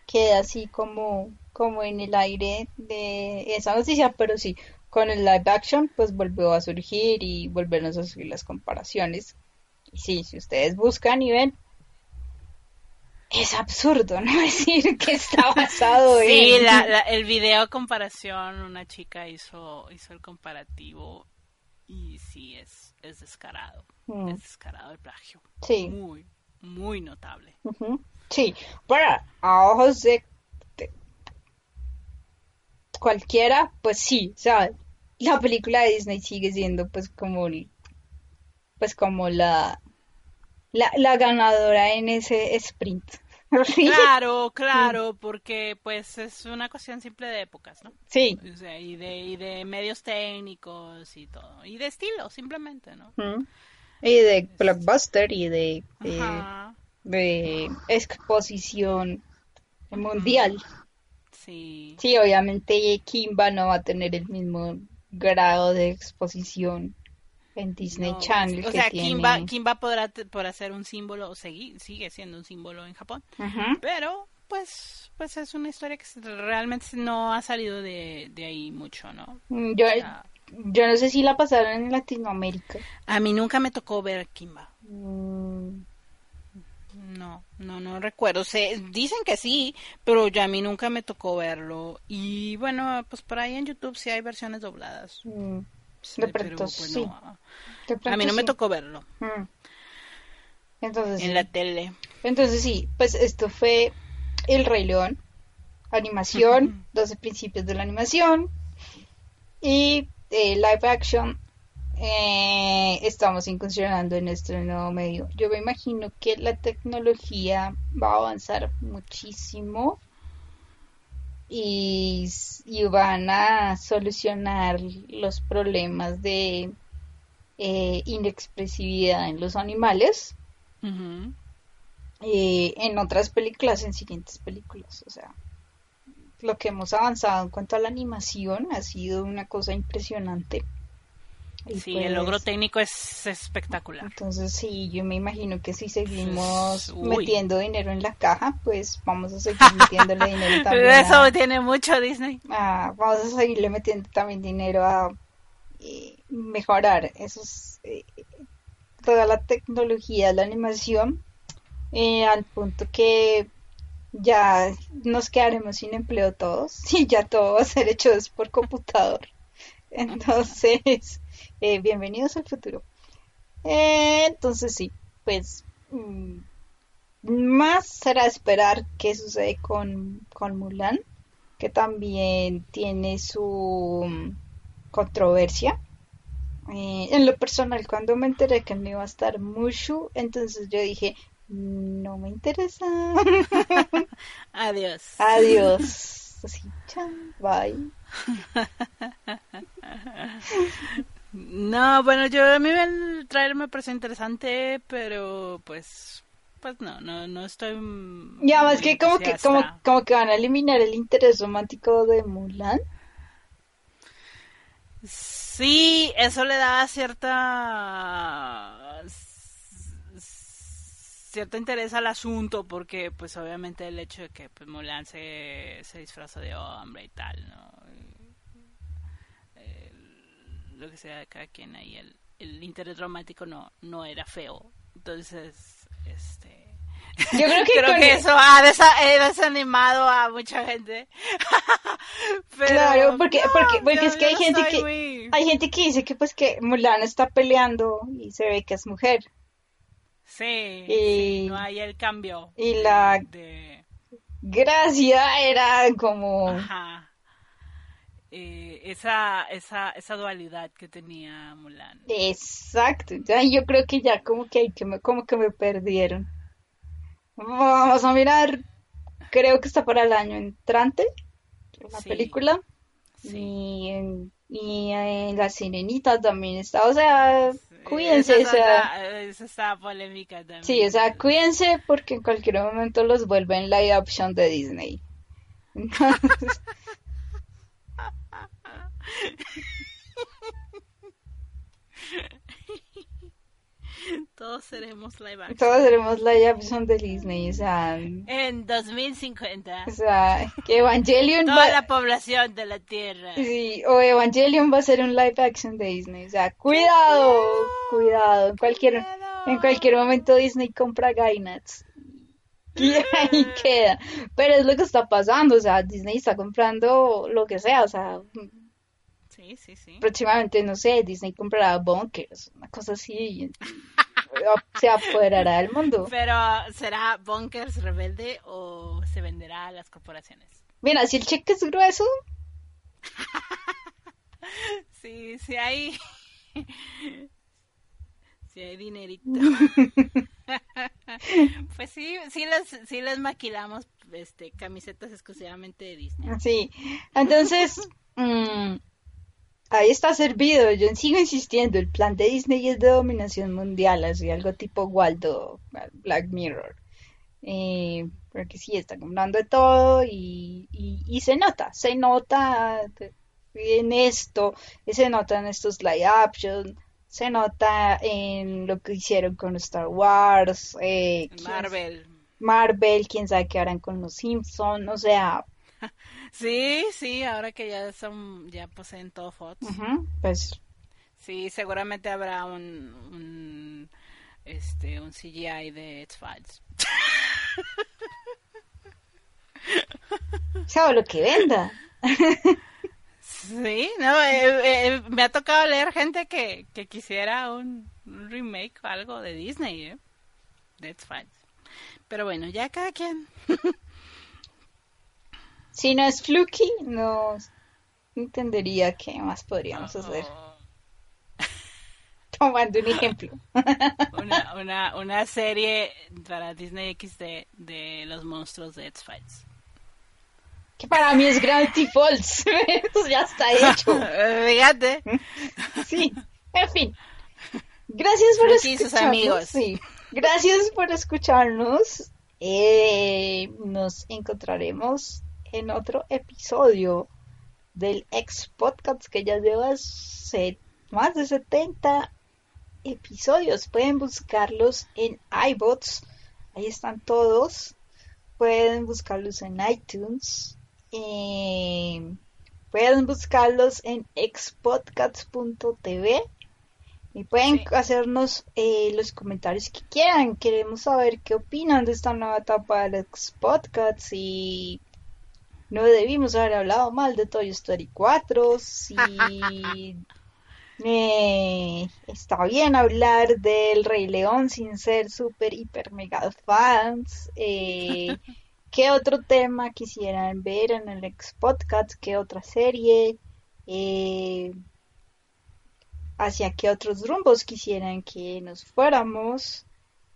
queda así como, como en el aire de esa noticia, pero sí, con el live action, pues volvió a surgir y volvieron a surgir las comparaciones. Y sí, si ustedes buscan y ven, es absurdo, ¿no? Decir que está basado en... Sí, el video comparación, una chica hizo, hizo el comparativo y sí, es, es descarado. Mm. Es descarado el plagio. Sí. Muy, muy notable. Sí, para a ojos de, cualquiera, pues sí, ¿sabes? La película de Disney sigue siendo pues como pues como la la, la ganadora en ese sprint. Claro, claro, porque pues es una cuestión simple de épocas, ¿no? Sí. y, de, y de medios técnicos y todo. Y de estilo, simplemente, ¿no? Y de blockbuster y de, de, exposición mundial. Sí. Sí, obviamente Kimba no va a tener el mismo grado de exposición en Disney Channel. O sea, Kimba, Kimba podrá, podrá ser un símbolo, o sigue siendo un símbolo en Japón, pero pues pues es una historia que realmente no ha salido de, ahí mucho, ¿no? Mm, yo, yo no sé si la pasaron en Latinoamérica. A mí nunca me tocó ver Kimba. Mm. No, no, no recuerdo. Se, dicen que sí, pero ya a mí nunca me tocó verlo. Y bueno, pues por ahí en YouTube sí hay versiones dobladas. Mm. De pronto pues, sí. a mí no me tocó verlo. Entonces, en la tele. Entonces sí, pues esto fue El Rey León, animación, 12 principios de la animación y eh, live action. Eh, estamos incursionando en este nuevo medio. Yo me imagino que la tecnología va a avanzar muchísimo y, van a solucionar los problemas de eh, inexpresividad en los animales eh, en otras películas, en siguientes películas. O sea, lo que hemos avanzado en cuanto a la animación ha sido una cosa impresionante. Sí, el logro pues, técnico es espectacular. Entonces, sí, yo me imagino que si seguimos metiendo dinero en la caja, pues vamos a seguir metiéndole dinero también. Eso tiene mucho Disney. vamos a seguirle metiendo también dinero a eh, mejorar esos eh, toda la tecnología, la animación, eh, al punto que ya nos quedaremos sin empleo todos y ya todo va a ser hecho por computador. Entonces, eh, bienvenidos al futuro. Eh, entonces sí, pues mm, más será esperar qué sucede con, con Mulan, que también tiene su mm, controversia. Eh, en lo personal, cuando me enteré que no iba a estar Mushu, entonces yo dije, no me interesa. Adiós. Adiós. Así, bye. No, bueno, yo a mí el trailer me parece interesante, pero pues pues no, no, no estoy Ya más que como que como, como que van a eliminar el interés romántico de Mulan. Sí, eso le da cierta cierto interés al asunto porque pues obviamente el hecho de que pues, Mulan se, se disfraza de hombre y tal, ¿no? Lo que sea de cada quien ahí, el, el interés romántico no, no era feo. Entonces, este... Yo creo que, creo que eso ha desanimado a mucha gente. claro, porque, porque, porque es que hay gente que hay gente que dice que pues que Mulan está peleando y se ve que es mujer. Sí, no hay el cambio. Y la gracia era como... Eh, esa, esa, esa dualidad que tenía Mulan. Exacto, ya, yo creo que ya como que, que me, como que me perdieron. Vamos a mirar, creo que está para el año entrante, la película. Y, en, y en La Sirenita también está, o sea, cuídense. Esa, está polémica también. Sí, o sea, cuídense porque en cualquier momento los vuelven live option de Disney. Entonces... Todos seremos live action. Todos seremos live action de Disney, o sea. En 2050. O sea, que Evangelion. Toda la población de la Tierra. Sí, o Evangelion va a ser un live action de Disney. O sea, cuidado, cuidado. En cualquier, en cualquier momento Disney compra Gainax. y ahí queda. Pero es lo que está pasando, o sea, Disney está comprando lo que sea, o sea, Sí, sí, sí. próximamente, no sé, Disney comprará Bunkers, una cosa así, y se apoderará del mundo. Pero, ¿será Bunkers rebelde o se venderá a las corporaciones? Mira, si el cheque es grueso, Sí, sí hay. Sí hay dinerito. Pues sí, sí les, sí les maquilamos este, camisetas exclusivamente de Disney. sí. Entonces, mm, ahí está servido. Yo sigo insistiendo, el plan de Disney es de dominación mundial, así algo tipo Waldo, Black Mirror. Eh, porque sí, está comprando de todo y, y, y se nota, se nota en esto, se nota en estos live action, se nota en lo que hicieron con Star Wars, eh, Marvel. Marvel, quién sabe qué harán con los Simpsons, o sea, Sí, sí, ahora que ya son, ya poseen todo ujú, pues Sí, seguramente habrá un, un, este, un CGI de X-Files. sea lo que venda. Sí, no, eh, eh, me ha tocado leer gente que, que quisiera un, un remake o algo de Disney, ¿eh? De X-Files. Pero bueno, ya cada quien. Si no es Fluky, no entendería qué más podríamos hacer. Tomando un ejemplo. una, una, una serie para Disney XD de los monstruos de X-Files. Que para mí es Gravity Falls. Eso ya está hecho. Fíjate. Sí, en fin. Gracias por Fluky escucharnos. amigos. Sí. Gracias por escucharnos. Eh, nos encontraremos en otro episodio del ex podcast que ya lleva más de 70 episodios. Pueden buscarlos en iBots. Ahí están todos. Pueden buscarlos en iTunes. Eh, pueden buscarlos en expodcast.tv y pueden Sí. hacernos eh, los comentarios que quieran. Queremos saber qué opinan de esta nueva etapa del Expodcast y no debimos haber hablado mal de Toy Story 4. Si eh, está bien hablar del Rey León sin ser super, hiper, mega fans. Eh, ¿Qué otro tema quisieran ver en el ex podcast? ¿Qué otra serie? Eh, ¿Hacia qué otros rumbos quisieran que nos fuéramos?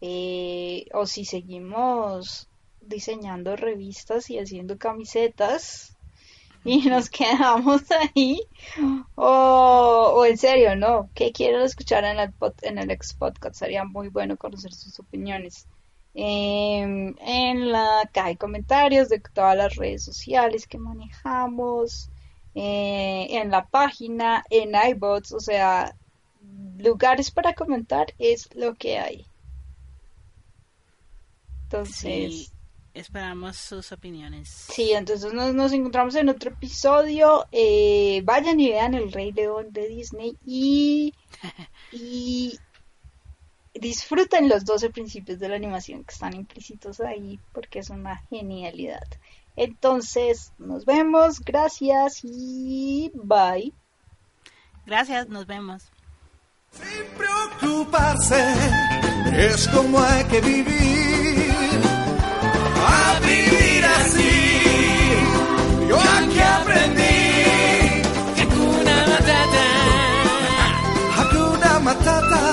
Eh, o si seguimos diseñando revistas y haciendo camisetas y nos quedamos ahí. O, o en serio, ¿no? ¿Qué quieren escuchar en el, pod- en el ex podcast? Sería muy bueno conocer sus opiniones. Em, en la caja de comentarios de todas las redes sociales que manejamos, eh, en la página, en iBots, o sea, lugares para comentar es lo que hay. Entonces, Sí, esperamos sus opiniones. Sí, entonces nos, nos encontramos en otro episodio. Eh, vayan y vean El Rey León de Disney y, y disfruten los 12 principios de la animación que están implícitos ahí porque es una genialidad. Entonces, nos vemos, gracias y bye. Gracias, nos vemos. Sin preocuparse, es como hay que vivir. a vivir Matata.